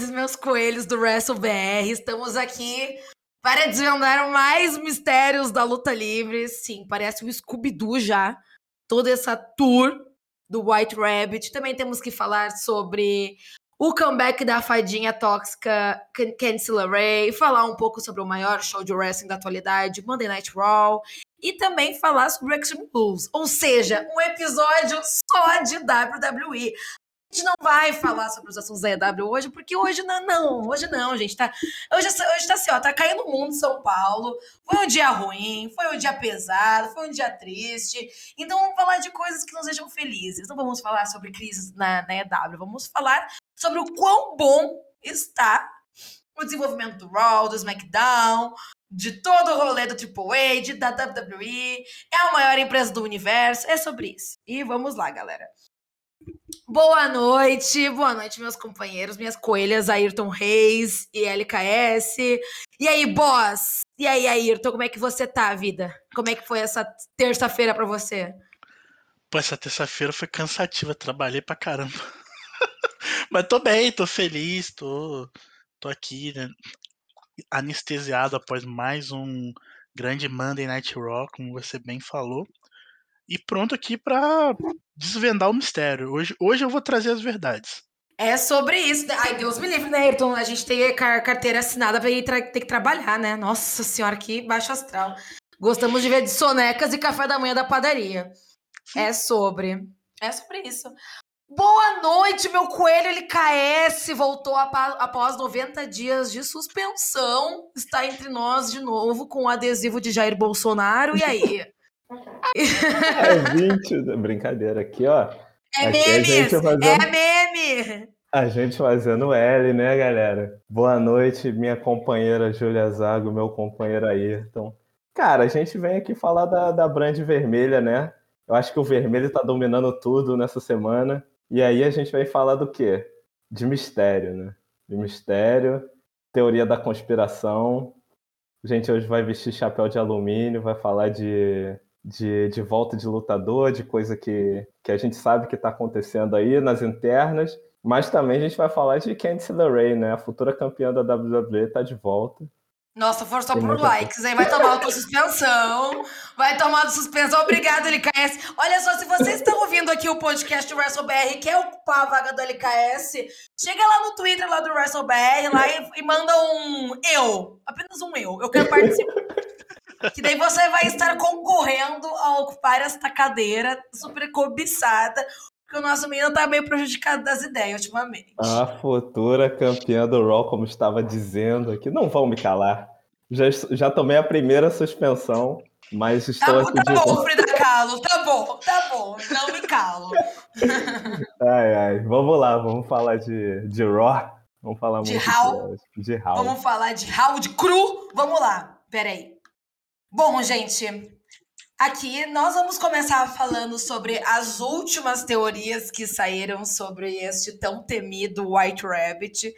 e meus coelhos do WrestleBR. Estamos aqui para desvendar mais mistérios da luta livre. Sim, parece um Scooby-Doo já. Toda essa tour do White Rabbit. Também temos que falar sobre o comeback da fadinha tóxica Candice LeRae, falar um pouco sobre o maior show de wrestling da atualidade, Monday Night Raw, e também falar sobre Extreme Rules, ou seja, um episódio só de WWE. A gente não vai falar sobre os assuntos da EW hoje, porque hoje não, não, hoje não, gente. Tá, hoje, hoje tá assim, ó, tá caindo o mundo de São Paulo. Foi um dia ruim, foi um dia pesado, foi um dia triste. Então vamos falar de coisas que nos deixam felizes. Não vamos falar sobre crises na, na EW, vamos falar sobre o quão bom está o desenvolvimento do Raw, do SmackDown, de todo o rolê do AAA, de, da WWE. É a maior empresa do universo. É sobre isso. E vamos lá, galera. Boa noite, boa noite, meus companheiros, minhas coelhas, Ayrton Reis e LKS. E aí, boss? E aí, Ayrton, como é que você tá, vida? Como é que foi essa terça-feira para você? Pô, essa terça-feira foi cansativa, trabalhei pra caramba. Mas tô bem, tô feliz, tô, tô aqui, né, anestesiado após mais um grande Monday Night Raw, como você bem falou e pronto aqui para desvendar o mistério. Hoje, hoje eu vou trazer as verdades. É sobre isso. Ai, Deus me livre, né, Ayrton? A gente tem carteira assinada pra ir ter que trabalhar, né? Nossa senhora, que baixo astral. Gostamos de ver de sonecas e café da manhã da padaria. É sobre. É sobre isso. Boa noite, meu coelho LKS. Voltou após 90 dias de suspensão. Está entre nós de novo com o adesivo de Jair Bolsonaro. E aí? É 20, brincadeira aqui, ó. É meme, fazendo... é meme. A gente fazendo L, né, galera? Boa noite, minha companheira Júlia Zago, meu companheiro Ayrton. Cara, a gente vem aqui falar da, da brand vermelha, né? Eu acho que o vermelho tá dominando tudo nessa semana. E aí a gente vai falar do quê? De mistério, né? De mistério, teoria da conspiração. A gente hoje vai vestir chapéu de alumínio, vai falar de de, de volta de lutador, de coisa que, que a gente sabe que está acontecendo aí nas internas. Mas também a gente vai falar de Candice LeRae, né? A futura campeã da WWE está de volta. Nossa, for só por likes, aí vai tomar autossuspensão, vai tomar suspensão. Obrigado, LKS. Olha só, se vocês estão ouvindo aqui o podcast do WrestleBR, quer ocupar a vaga do LKS, chega lá no Twitter lá do WrestleBR lá e, e manda um eu, apenas um eu. Eu quero participar. Que daí você vai estar concorrendo a ocupar esta cadeira super cobiçada, porque o nosso menino tá meio prejudicado das ideias ultimamente. A futura campeã do Raw, como estava dizendo aqui, não vão me calar. Já, já tomei a primeira suspensão, mas estou tá, aqui tá bom, Frida Kahlo, tá bom, tá bom, não me calo. ai, ai, vamos lá, vamos falar de, de Raw. Vamos falar de muito de Raw. Vamos falar de Raw, de cru. Vamos lá, peraí. Bom, gente, aqui nós vamos começar falando sobre as últimas teorias que saíram sobre este tão temido White Rabbit.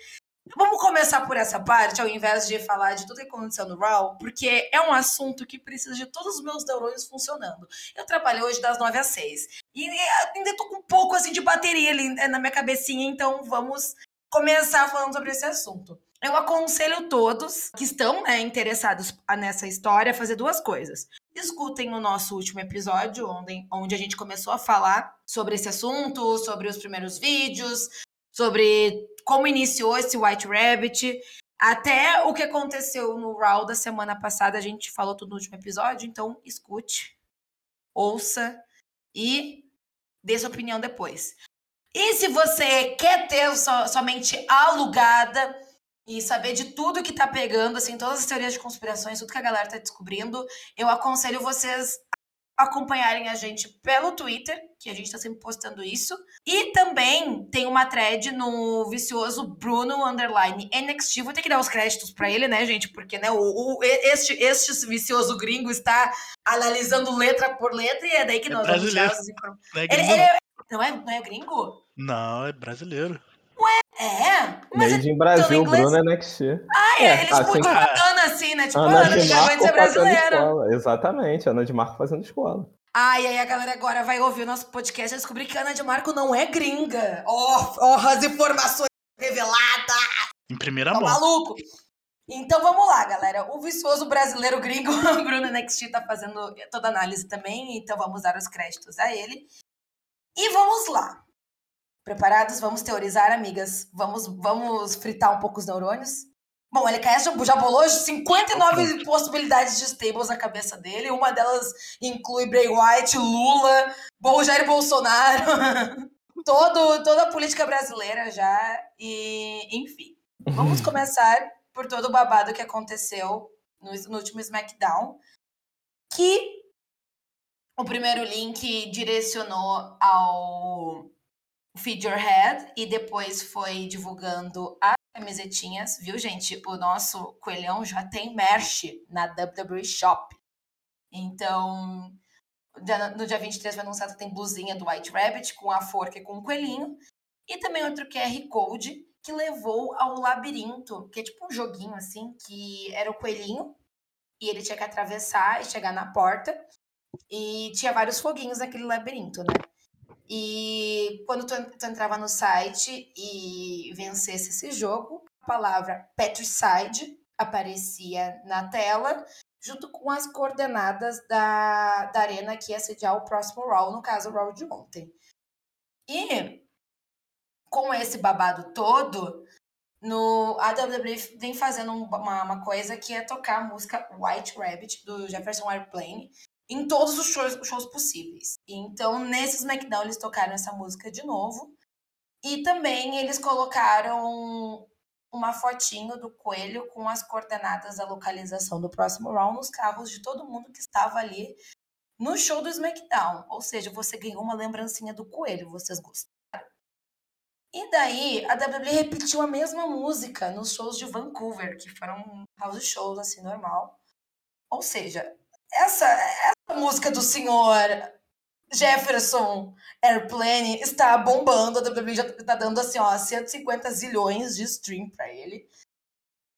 Vamos começar por essa parte, ao invés de falar de tudo que aconteceu no Raw, porque é um assunto que precisa de todos os meus neurônios funcionando. Eu trabalhei hoje das 9 às 6 e ainda tô com um pouco assim de bateria ali na minha cabecinha, então vamos começar falando sobre esse assunto. Eu aconselho todos que estão né, interessados nessa história a fazer duas coisas. Escutem o nosso último episódio, onde, onde a gente começou a falar sobre esse assunto, sobre os primeiros vídeos, sobre como iniciou esse White Rabbit, até o que aconteceu no Raw da semana passada, a gente falou tudo no último episódio, então escute, ouça e dê sua opinião depois. E se você quer ter so, somente alugada, e saber de tudo que tá pegando, assim, todas as teorias de conspirações, tudo que a galera tá descobrindo, eu aconselho vocês acompanharem a gente pelo Twitter, que a gente tá sempre postando isso. E também tem uma thread no vicioso Bruno Underline NXT. Vou ter que dar os créditos para ele, né, gente? Porque né, o, o, este, este vicioso gringo está analisando letra por letra e é daí que é nós vamos tirar Não é, ele, ele é, não, é, não é gringo? Não, é brasileiro. É? Mas Made in Brasil, Bruno NXT. Ah, é, eles assim, tipo a Ana assim, né? Tipo, Ana, Ana de Marco ser brasileira. Escola. Exatamente, Ana de Marco fazendo escola. Ah, e aí a galera agora vai ouvir o nosso podcast e descobrir que a Ana de Marco não é gringa. Ó, oh, oh, as informações revelada. Em primeira Tá mão. maluco? Então vamos lá, galera. O vicioso brasileiro gringo, Bruno NXT, tá fazendo toda a análise também, então vamos dar os créditos a ele. E vamos lá. Preparados? Vamos teorizar, amigas? Vamos, vamos fritar um pouco os neurônios? Bom, ele já, já bolou 59 possibilidades de stables na cabeça dele. Uma delas inclui Bray White, Lula, Jair Bolsonaro, todo, toda a política brasileira já. E, enfim. Vamos começar por todo o babado que aconteceu no, no último SmackDown. Que o primeiro link direcionou ao Figurehead e depois foi divulgando as camisetinhas, viu, gente? O nosso coelhão já tem merch na WWE Shop. Então, no dia 23 foi anunciado que tem blusinha do White Rabbit com a forca e com o coelhinho. E também outro QR Code que levou ao labirinto, que é tipo um joguinho assim, que era o coelhinho e ele tinha que atravessar e chegar na porta. E tinha vários foguinhos naquele labirinto, né? E quando tu, tu entrava no site e vencesse esse jogo, a palavra Patricide aparecia na tela, junto com as coordenadas da, da arena que ia sediar o próximo Raw, no caso o Raw de ontem. E com esse babado todo, no, a WWE vem fazendo um- uma, uma coisa que é tocar a música White Rabbit, do Jefferson Airplane, em todos os shows, shows possíveis. Então, nesse SmackDown, eles tocaram essa música de novo. E também eles colocaram uma fotinho do coelho com as coordenadas da localização do próximo round nos carros de todo mundo que estava ali no show do SmackDown. Ou seja, você ganhou uma lembrancinha do coelho, vocês gostaram. E daí, a WWE repetiu a mesma música nos shows de Vancouver, que foram house shows, assim, normal. Ou seja, essa, essa música do senhor Jefferson Airplane está bombando. A WWE já está dando, assim, ó, 150 zilhões de stream para ele.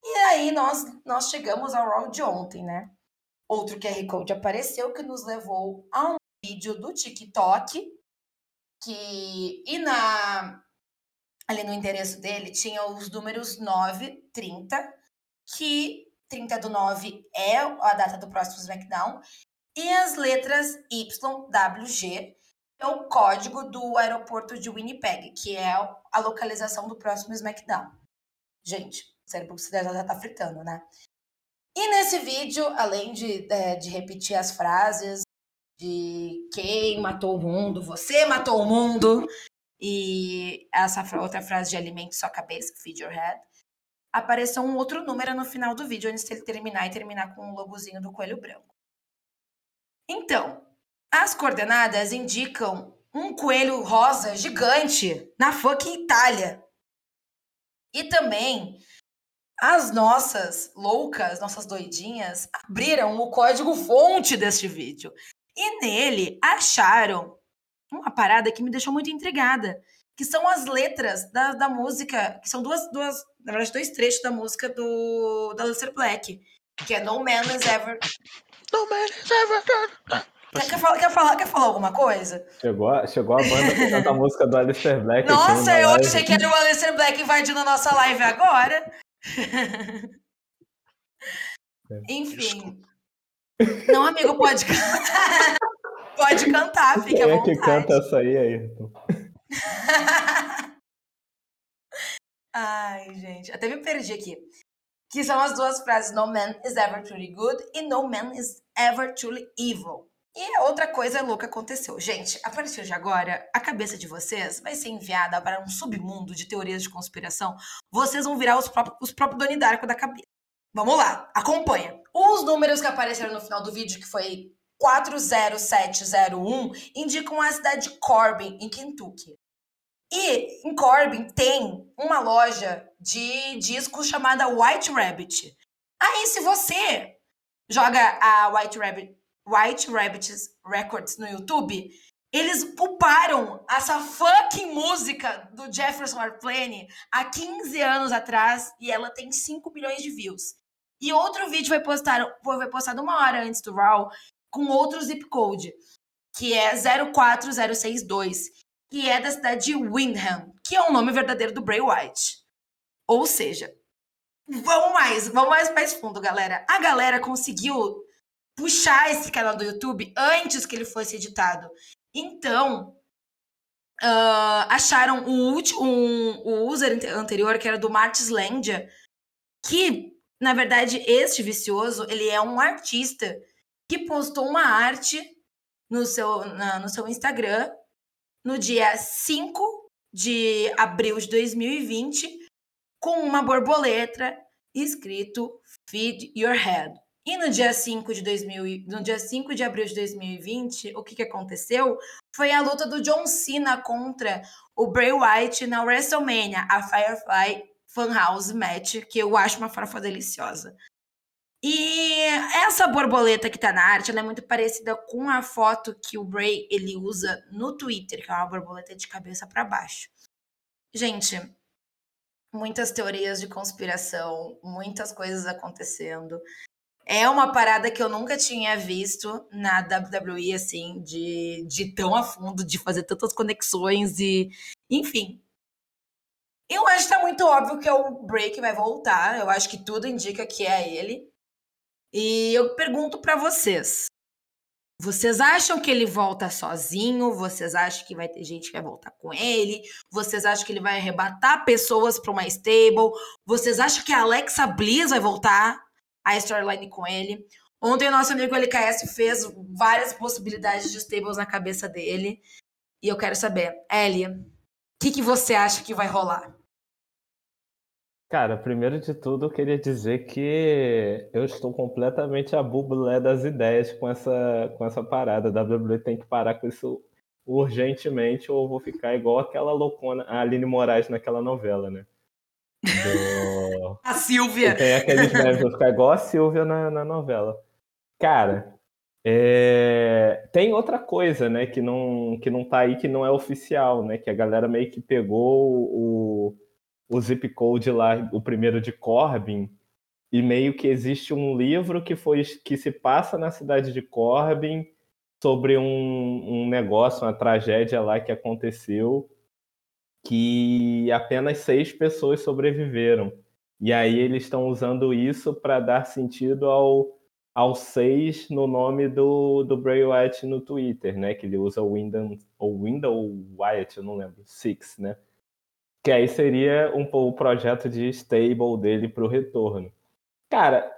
E aí, nós, nós chegamos ao Raw de ontem, né? Outro QR Code apareceu que nos levou a um vídeo do TikTok que... E na ali no endereço dele tinha os números 9, 30, que 30 do 9 é a data do próximo SmackDown, e as letras YWG é o código do aeroporto de Winnipeg, que é a localização do próximo SmackDown. Gente, o cérebro já tá fritando, né? E nesse vídeo, além de, é, de repetir as frases de quem matou o mundo, você matou o mundo, e essa outra frase de alimente sua cabeça, feed your head, apareceu um outro número no final do vídeo antes dele terminar e terminar com o logozinho do coelho branco. Então, as coordenadas indicam um coelho rosa gigante na fucking Itália. E também as nossas loucas, nossas doidinhas, abriram o código fonte deste vídeo. E nele acharam uma parada que me deixou muito intrigada, que são as letras da, da música, que são duas, duas, na verdade, dois trechos da música do da Lester Black, que é No Man Is Ever. No man is ever done. Quer, falar, quer, falar, quer falar alguma coisa? Chegou, a- chegou a banda que canta a música do Alistair Black. Nossa, eu live. achei que era o Lester Black invadindo a nossa live agora. Enfim. Não, amigo, pode cantar. pode cantar, fique à Quem é vontade. que canta essa aí, Ayrton? Ai, gente, até me perdi aqui. Que são as duas frases: No man is ever truly good e No man is ever truly evil. E outra coisa louca aconteceu. Gente, a partir de agora, a cabeça de vocês vai ser enviada para um submundo de teorias de conspiração. Vocês vão virar os próprios, os próprios Doni Darko da cabeça. Vamos lá, acompanha. Os números que apareceram no final do vídeo, que foi 40701, indicam a cidade de Corbin, em Kentucky. E em Corbin tem uma loja de discos chamada White Rabbit. Aí, se você joga a White Rabbit, White Rabbit Records no YouTube, eles uparam essa fucking música do Jefferson Airplane há 15 anos atrás e ela tem 5 milhões de views. E outro vídeo foi postado, foi postado uma hora antes do Raw com outro zip code, que é 04062 que é da cidade de Windham, que é o nome verdadeiro do Bray Wyatt. Ou seja, vamos mais, vamos mais mais fundo, galera. A galera conseguiu puxar esse canal do YouTube antes que ele fosse editado. Então, uh, acharam o último um, o user anterior, que era do Martis Landia, que, na verdade, este vicioso, ele é um artista que postou uma arte no seu, na, no seu Instagram no dia 5 de abril de 2020 com uma borboleta escrito Feed Your Head. E no dia 5 de 2000, no dia 5 de abril de 2020, o que, que aconteceu? Foi a luta do John Cena contra o Bray Wyatt na WrestleMania, a Firefly Funhouse Match, que eu acho uma farofa deliciosa. E essa borboleta que tá na arte, ela é muito parecida com a foto que o Bray ele usa no Twitter, que é uma borboleta de cabeça para baixo. Gente, muitas teorias de conspiração, muitas coisas acontecendo. É uma parada que eu nunca tinha visto na WWE, assim, de, de tão a fundo, de fazer tantas conexões e. Enfim. Eu acho que tá muito óbvio que é o Break vai voltar. Eu acho que tudo indica que é ele. E eu pergunto para vocês: vocês acham que ele volta sozinho? Vocês acham que vai ter gente que vai voltar com ele? Vocês acham que ele vai arrebatar pessoas para uma stable? Vocês acham que a Alexa Bliss vai voltar? a storyline com ele. Ontem o nosso amigo LKS fez várias possibilidades de stables na cabeça dele. E eu quero saber, Ellie, o que, que você acha que vai rolar? Cara, primeiro de tudo, eu queria dizer que eu estou completamente a bubulé das ideias com essa, com essa parada. A WWE tem que parar com isso urgentemente ou eu vou ficar igual aquela loucona, a Aline Moraes naquela novela, né? Do... a Silvia. Tem aqueles memes, vou ficar igual a Silvia na, na novela. Cara, é... tem outra coisa, né, que não, que não tá aí, que não é oficial, né, que a galera meio que pegou o, o zip code lá, o primeiro de Corbin, e meio que existe um livro que foi que se passa na cidade de Corbin sobre um, um negócio, uma tragédia lá que aconteceu que apenas seis pessoas sobreviveram. E aí eles estão usando isso para dar sentido ao, ao seis no nome do, do Bray Wyatt no Twitter, né? Que ele usa o Window, ou Window Wyatt, eu não lembro, Six, né? Que aí seria um, o projeto de stable dele para o retorno. Cara,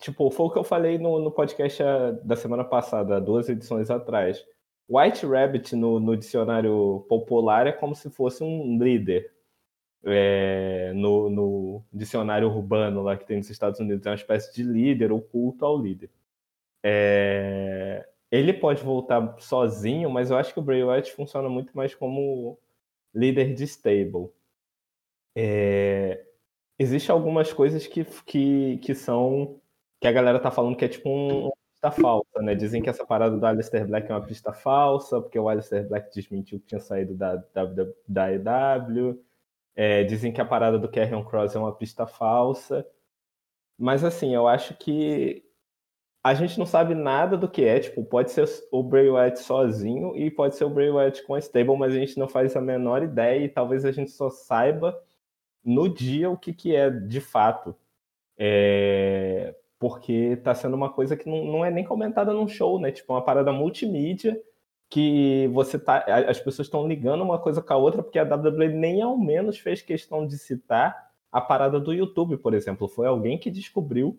tipo, foi o que eu falei no, no podcast da semana passada, duas edições atrás White Rabbit no, no dicionário popular é como se fosse um líder. É, no, no, dicionário urbano lá que tem nos Estados Unidos, é uma espécie de líder oculto ao líder. É, ele pode voltar sozinho, mas eu acho que o Bray Wyatt funciona muito mais como líder de stable. É, Existem algumas coisas que, que, que são que a galera tá falando que é tipo um, pista falsa, né? Dizem que essa parada do Alistair Black é uma pista falsa, porque o Alistair Black desmentiu que tinha saído da, da, da EW. É, dizem que a parada do Carrion Cross é uma pista falsa. Mas assim, eu acho que a gente não sabe nada do que é. Tipo, pode ser o Bray Wyatt sozinho e pode ser o Bray Wyatt com a stable, mas a gente não faz a menor ideia e talvez a gente só saiba no dia o que, que é de fato. É porque tá sendo uma coisa que não, não é nem comentada num show, né? Tipo, uma parada multimídia que você tá. As pessoas estão ligando uma coisa com a outra, porque a WWE nem ao menos fez questão de citar a parada do YouTube, por exemplo. Foi alguém que descobriu,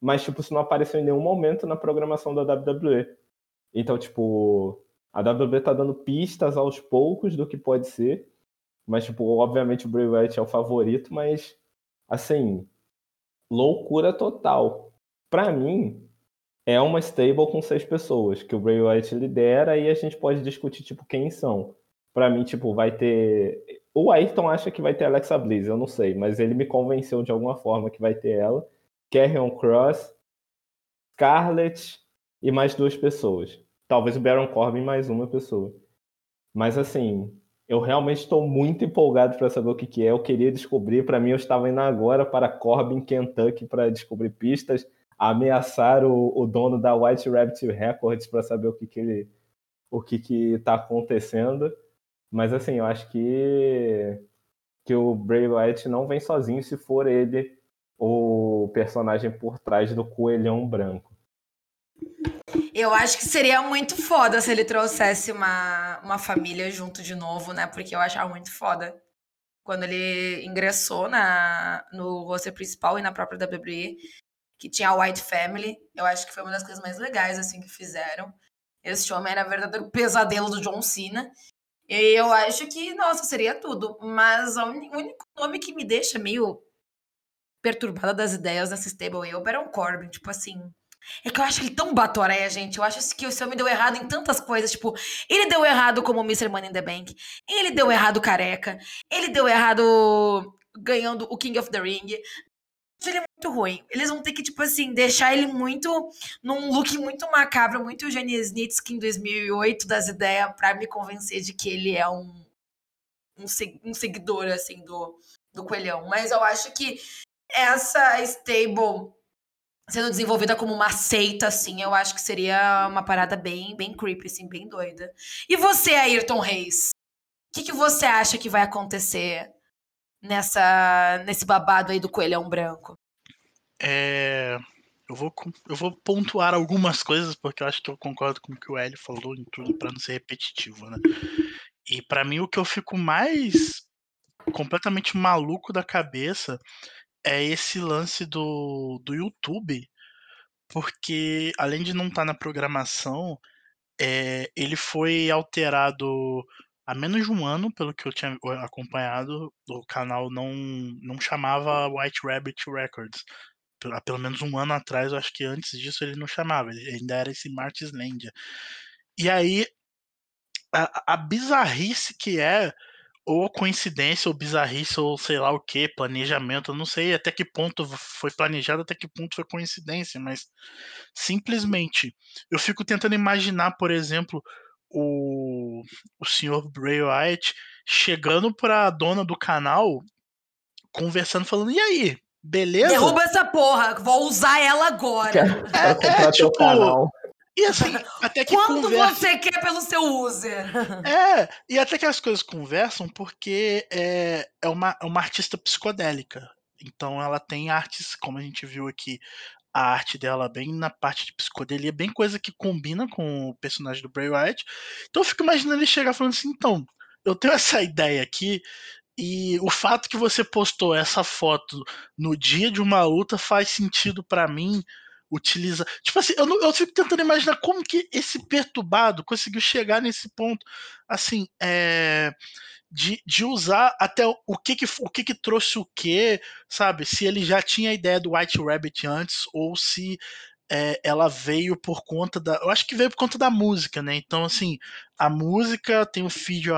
mas, tipo, isso não apareceu em nenhum momento na programação da WWE. Então, tipo, a WWE tá dando pistas aos poucos do que pode ser. Mas, tipo, obviamente o Bray Wyatt é o favorito, mas, assim, loucura total para mim, é uma stable com seis pessoas, que o Bray Wyatt lidera e a gente pode discutir, tipo, quem são. Para mim, tipo, vai ter... O Ayrton acha que vai ter Alexa Bliss, eu não sei, mas ele me convenceu de alguma forma que vai ter ela. Carrion Cross, Scarlett e mais duas pessoas. Talvez o Baron Corbin mais uma pessoa. Mas assim, eu realmente estou muito empolgado para saber o que, que é. Eu queria descobrir. Para mim, eu estava indo agora para Corbin, Kentucky, para descobrir pistas ameaçar o, o dono da White Rabbit Records para saber o que, que ele o que que está acontecendo. Mas assim, eu acho que que o Bray Wyatt não vem sozinho se for ele o personagem por trás do coelhão branco. Eu acho que seria muito foda se ele trouxesse uma, uma família junto de novo, né? Porque eu achava muito foda quando ele ingressou na, no roster principal e na própria WWE, que tinha a White Family. Eu acho que foi uma das coisas mais legais assim que fizeram. Esse homem era verdadeiro pesadelo do John Cena. E eu acho que, nossa, seria tudo. Mas o único nome que me deixa meio perturbada das ideias nessa stable é o Baron Corbin. Tipo assim, é que eu acho ele tão batoré, gente. Eu acho que o seu me deu errado em tantas coisas. Tipo, ele deu errado como Mr. Money in the Bank. Ele deu errado careca. Ele deu errado ganhando o King of the Ring. Ele é muito ruim. Eles vão ter que, tipo assim, deixar ele muito num look muito macabro, muito Eugênio Snitsky em 2008 das ideias para me convencer de que ele é um, um, um seguidor, assim, do, do Coelhão. Mas eu acho que essa stable sendo desenvolvida como uma seita, assim, eu acho que seria uma parada bem, bem creepy, assim, bem doida. E você, Ayrton Reis? O que, que você acha que vai acontecer nessa nesse babado aí do coelhão branco? É, eu vou eu vou pontuar algumas coisas porque eu acho que eu concordo com o que o Hélio falou em tudo para não ser repetitivo, né? E para mim o que eu fico mais completamente maluco da cabeça é esse lance do, do YouTube, porque além de não estar tá na programação, é, ele foi alterado há menos de um ano, pelo que eu tinha acompanhado, o canal não, não chamava White Rabbit Records. Há pelo menos um ano atrás, eu acho que antes disso ele não chamava, ele ainda era esse Martinslandia. E aí, a, a bizarrice que é ou coincidência, ou bizarrice, ou sei lá o que, planejamento, eu não sei até que ponto foi planejado, até que ponto foi coincidência, mas simplesmente eu fico tentando imaginar, por exemplo, o, o senhor Bray Wyatt chegando pra dona do canal, conversando, falando, e aí, beleza? Derruba essa porra, vou usar ela agora. É, é, é tipo, e assim, até que Quanto conversa... você quer pelo seu user? É, e até que as coisas conversam porque é, é, uma, é uma artista psicodélica. Então ela tem artes, como a gente viu aqui, a arte dela bem na parte de psicodelia, bem coisa que combina com o personagem do Bray Wyatt. Então eu fico imaginando ele chegar falando assim, então, eu tenho essa ideia aqui, e o fato que você postou essa foto no dia de uma luta faz sentido para mim utiliza. Tipo assim, eu, não, eu fico tentando imaginar como que esse perturbado conseguiu chegar nesse ponto, assim, é, de, de usar até o que que, o que que trouxe o que, sabe? Se ele já tinha a ideia do White Rabbit antes, ou se é, ela veio por conta da. Eu acho que veio por conta da música, né? Então, assim, a música tem o Feed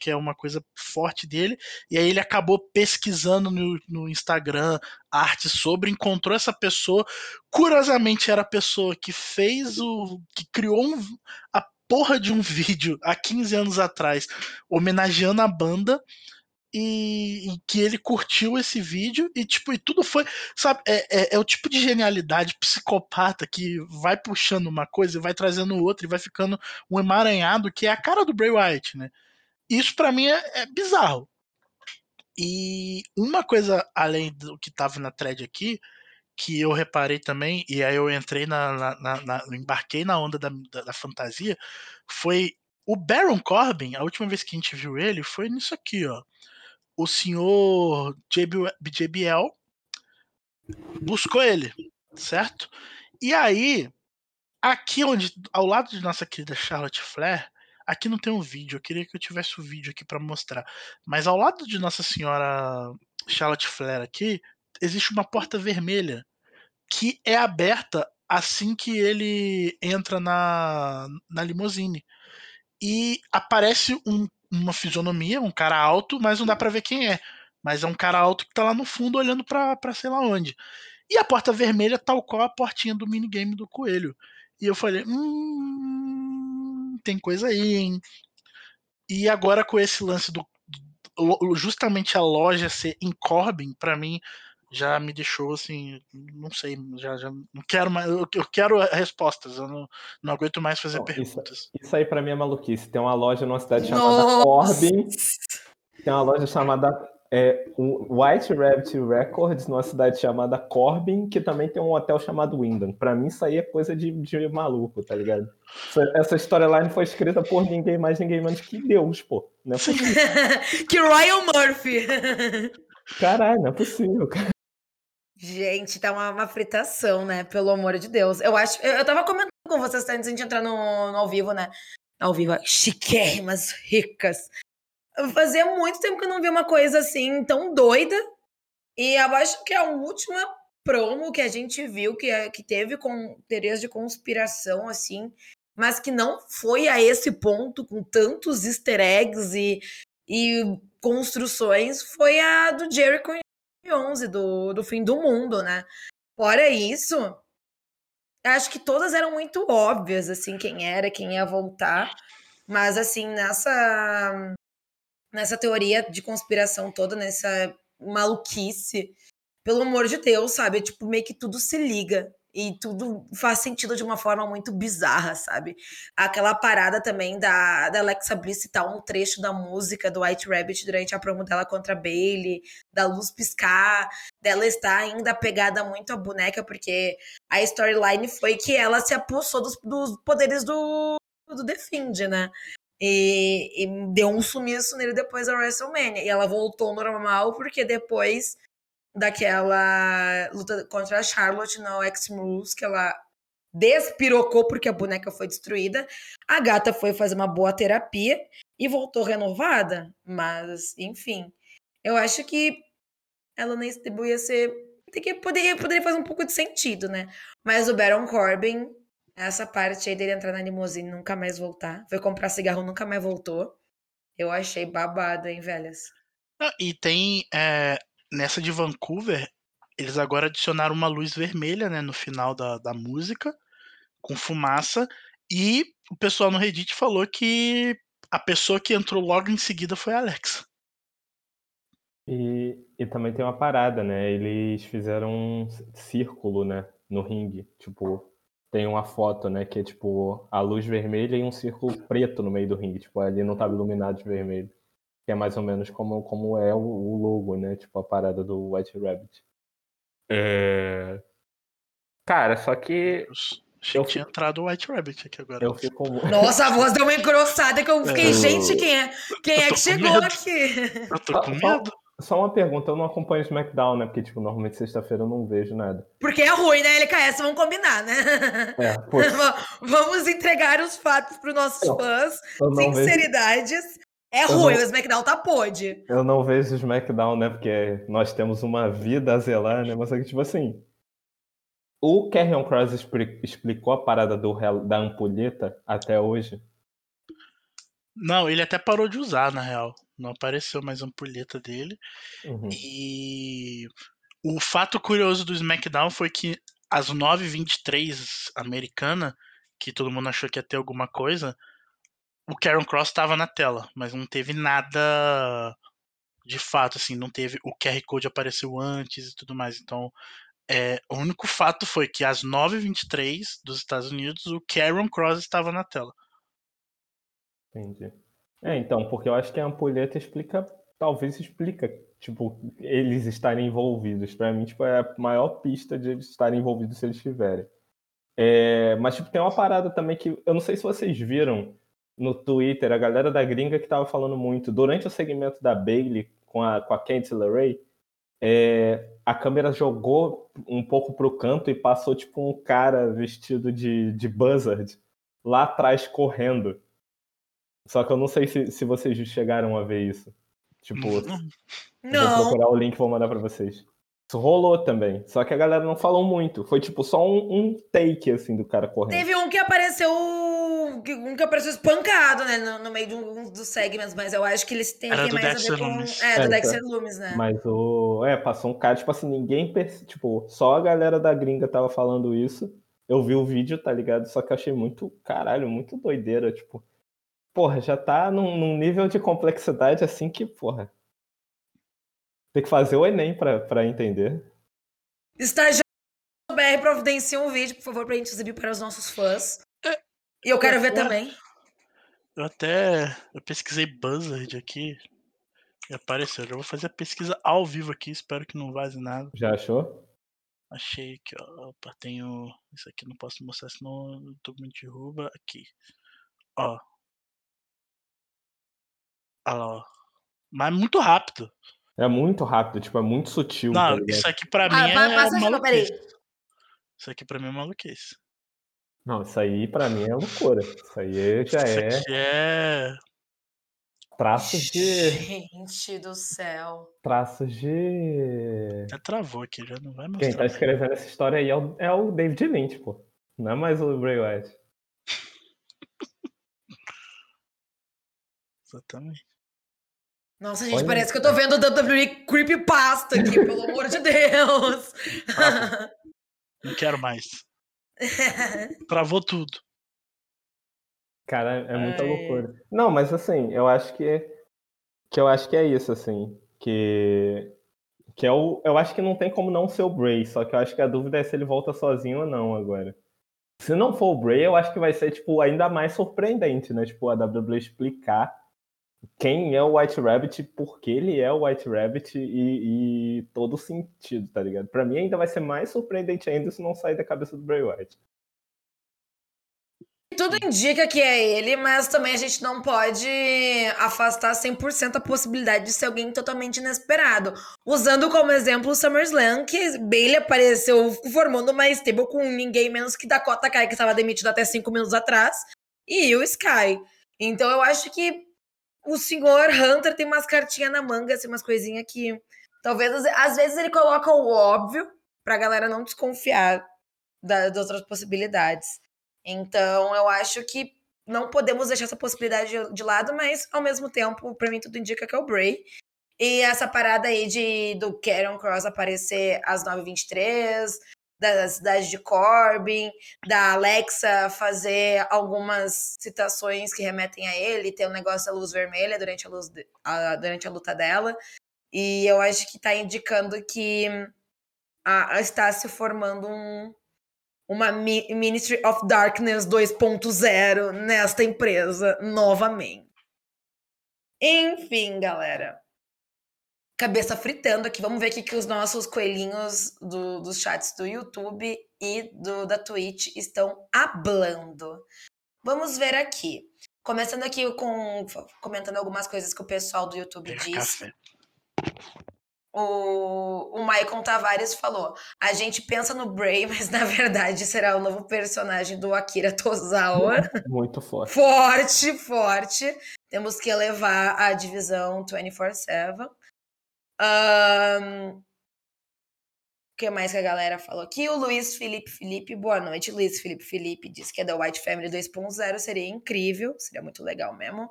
que é uma coisa forte dele, e aí ele acabou pesquisando no, no Instagram arte sobre, encontrou essa pessoa. Curiosamente, era a pessoa que fez o. que criou um, a porra de um vídeo há 15 anos atrás, homenageando a banda e, e, que ele curtiu esse vídeo e tipo e tudo foi sabe é, é, é, o tipo de genialidade psicopata que vai puxando uma coisa e vai trazendo outra e vai ficando um emaranhado que é a cara do Bray Wyatt né? Isso para mim é, é, bizarro. E uma coisa além do que tava na thread aqui que eu reparei também e aí eu entrei na, na, na, na embarquei na onda da, da, da fantasia foi o Baron Corbin, a última vez que a gente viu ele foi nisso aqui, ó o senhor JBL buscou ele, certo? E aí, aqui onde, ao lado de nossa querida Charlotte Flair, aqui não tem um vídeo, eu queria que eu tivesse o um vídeo aqui para mostrar, mas ao lado de Nossa Senhora Charlotte Flair aqui, existe uma porta vermelha que é aberta assim que ele entra na, na limusine. E aparece um uma fisionomia, um cara alto, mas não dá para ver quem é. Mas é um cara alto que tá lá no fundo olhando para sei lá onde. E a porta vermelha, tal qual a portinha do minigame do coelho. E eu falei, hum, tem coisa aí, hein? E agora com esse lance do justamente a loja ser em Corbin, para mim já me deixou assim, não sei, já, já não quero mais, eu, eu quero respostas, eu não, não aguento mais fazer não, perguntas. Isso, isso, aí para mim é maluquice. Tem uma loja numa cidade chamada Nossa. Corbin, tem uma loja chamada é White Rabbit Records numa cidade chamada Corbin, que também tem um hotel chamado Wyndham. Pra mim, isso aí é coisa de, de maluco, tá ligado? Essa, essa storyline foi escrita por ninguém mais, ninguém menos que Deus, pô. Não é possível. que Ryan Murphy. Caralho, não é possível, cara. Gente, tá uma, uma, fritação, né? Pelo amor de Deus. Eu acho. Eu, eu tava comentando com vocês antes de entrar no, no ao vivo, né? Ao vivo, chiquérrimas, ricas. Fazia muito tempo que eu não vi uma coisa assim tão doida. E eu acho que a última promo que a gente viu que, é, que teve com teorias de conspiração, assim, mas que não foi a esse ponto, com tantos easter eggs e, e construções, foi a do Jericho 11, do, do fim do mundo, né? Fora isso, acho que todas eram muito óbvias, assim, quem era, quem ia voltar. Mas, assim, nessa nessa teoria de conspiração toda, nessa maluquice. Pelo amor de Deus, sabe? Tipo, meio que tudo se liga. E tudo faz sentido de uma forma muito bizarra, sabe? Aquela parada também da, da Alexa Bliss citar um trecho da música do White Rabbit durante a promo dela contra Bailey, da luz piscar, dela estar ainda pegada muito à boneca, porque a storyline foi que ela se apossou dos, dos poderes do, do Defend, né? E, e, deu um sumiço nele depois da WrestleMania. E ela voltou normal porque depois daquela luta contra a Charlotte no Extreme Rules, que ela despirocou porque a boneca foi destruída, a gata foi fazer uma boa terapia e voltou renovada. Mas, enfim, eu acho que ela nem ia ser. Que poderia, poderia fazer um pouco de sentido, né? Mas o Baron Corbin essa parte aí dele entrar na limusine e nunca mais voltar. Foi comprar cigarro, nunca mais voltou. Eu achei babado, hein, velhas? Ah, e tem. É, nessa de Vancouver, eles agora adicionaram uma luz vermelha, né, no final da, da música, com fumaça. E o pessoal no Reddit falou que a pessoa que entrou logo em seguida foi a Alexa. E, e também tem uma parada, né? Eles fizeram um círculo, né? No ringue. Tipo, tem uma foto, né, que é tipo a luz vermelha e um círculo preto no meio do ringue, tipo, ali não estava iluminado de vermelho. Que é mais ou menos como, como é o, o logo, né, tipo a parada do White Rabbit. É... Cara, só que eu tinha entrado o White Rabbit aqui agora. Eu fico... Nossa, a voz deu uma engrossada que eu fiquei, eu... gente, quem é, quem é que chegou medo. aqui? Eu tô com medo. Só uma pergunta, eu não acompanho o SmackDown, né? Porque, tipo, normalmente sexta-feira eu não vejo nada. Porque é ruim, né, LKS? Vamos combinar, né? É, Vamos entregar os fatos para os nossos eu, fãs. Sinceridades. Vejo... É eu ruim, não... o SmackDown tá pode. Eu não vejo o SmackDown, né? Porque nós temos uma vida a zelar, né? Mas é que, tipo assim. O Carrion Cross explicou a parada do, da ampulheta até hoje? Não, ele até parou de usar, na real. Não apareceu mais ampulheta dele. Uhum. E o fato curioso do SmackDown foi que às 9h23 americana, que todo mundo achou que ia ter alguma coisa, o Karen Cross estava na tela, mas não teve nada de fato, assim, não teve. O QR Code apareceu antes e tudo mais. Então, é, o único fato foi que às 9h23 dos Estados Unidos, o Karen Cross estava na tela. Entendi. É, então, porque eu acho que a ampulheta explica, talvez explica, tipo, eles estarem envolvidos. Para mim, tipo, é a maior pista de eles estarem envolvidos se eles estiverem. É, mas, tipo, tem uma parada também que eu não sei se vocês viram no Twitter, a galera da gringa que tava falando muito. Durante o segmento da Bailey com a, com a Candice LeRae, é, a câmera jogou um pouco pro canto e passou, tipo, um cara vestido de, de Buzzard lá atrás correndo. Só que eu não sei se, se vocês chegaram a ver isso. Tipo, não. vou procurar o link e vou mandar pra vocês. Isso rolou também. Só que a galera não falou muito. Foi tipo só um, um take, assim, do cara correndo. Teve um que apareceu. Um que apareceu espancado, né? No, no meio de um dos segmentos, mas eu acho que eles têm que mais Dexter a ver com. Loomis. É, do É, Dexter Loomis, né? Mas o. É, passou um cara, tipo assim, ninguém. perce- Tipo, só a galera da gringa tava falando isso. Eu vi o vídeo, tá ligado? Só que eu achei muito, caralho, muito doideira. Tipo, porra, já tá num, num nível de complexidade assim que, porra. Tem que fazer o Enem pra, pra entender. Estagiário BR providencia um vídeo, por favor, pra gente exibir para os nossos fãs. E eu quero ver também. Eu até eu pesquisei Buzzard aqui. E apareceu. Já vou fazer a pesquisa ao vivo aqui, espero que não vaze nada. Já achou? Achei que, ó. Opa, tenho. Isso aqui não posso mostrar, senão o YouTube me derruba. Aqui. Ó. Olha lá, ó. Mas muito rápido. É muito rápido, tipo, é muito sutil. Não, tá isso aqui pra Ah, mim vai- é passa aqui, maluquice. Isso aqui pra mim é maluquice. Não, isso aí pra mim é loucura. Isso aí já Isso é aqui é. traços de. Gente do céu. Traços de. Até travou aqui, já não vai Quem tá mostrar. escrevendo essa história aí é o, é o David Lynch, pô. Não é mais o Bray Wyatt. Exatamente. Nossa, gente, Olha. parece que eu tô vendo o WWE Creepypasta aqui, pelo amor de Deus. Não quero mais. Travou tudo. Cara, é muita Ai. loucura. Não, mas assim, eu acho que que eu acho que é isso assim, que que é o eu acho que não tem como não ser o Bray, só que eu acho que a dúvida é se ele volta sozinho ou não agora. Se não for o Bray, eu acho que vai ser tipo ainda mais surpreendente, né? Tipo a WWE explicar quem é o White Rabbit, por que ele é o White Rabbit e, e todo sentido, tá ligado? Pra mim ainda vai ser mais surpreendente ainda se não sair da cabeça do Bray Wyatt. Tudo indica que é ele, mas também a gente não pode afastar 100% a possibilidade de ser alguém totalmente inesperado. Usando como exemplo o SummerSlam, que Bailey apareceu formando uma stable com ninguém menos que Dakota Kai, que estava demitido até cinco minutos atrás, e o Sky. Então eu acho que o senhor Hunter tem umas cartinhas na manga, assim, umas coisinhas que talvez às- vezes ele coloca o óbvio pra galera não desconfiar da- das outras possibilidades. Então, eu acho que não podemos deixar essa possibilidade de, de lado, mas ao mesmo tempo, pra mim, tudo indica que é o Bray. E essa parada aí de do Karen Cross aparecer às 9h23, da cidade de Corbin, da Alexa fazer algumas citações que remetem a ele, ter um negócio da luz vermelha durante a, luz de- a- durante a luta dela. E eu acho que tá indicando que a- a- está se formando um, uma Mi- Ministry of Darkness 2.0 nesta empresa novamente. Enfim, galera. Cabeça fritando aqui. Vamos ver o que, os nossos coelhinhos do- dos chats do YouTube e do, da Twitch estão hablando. Vamos ver aqui. Começando aqui com comentando algumas coisas que o pessoal do YouTube Pegar disse. café. O, o Maicon Tavares falou: a gente pensa no Bray, mas na verdade será o novo personagem do Akira Tozawa. Muito forte. forte, forte. Temos que elevar a divisão 24-7. Ahn, O que mais que a galera falou aqui? O Luiz Felipe Felipe, boa noite. Luiz Felipe Felipe disse que é da White Family 2.0, seria incrível, seria muito legal mesmo.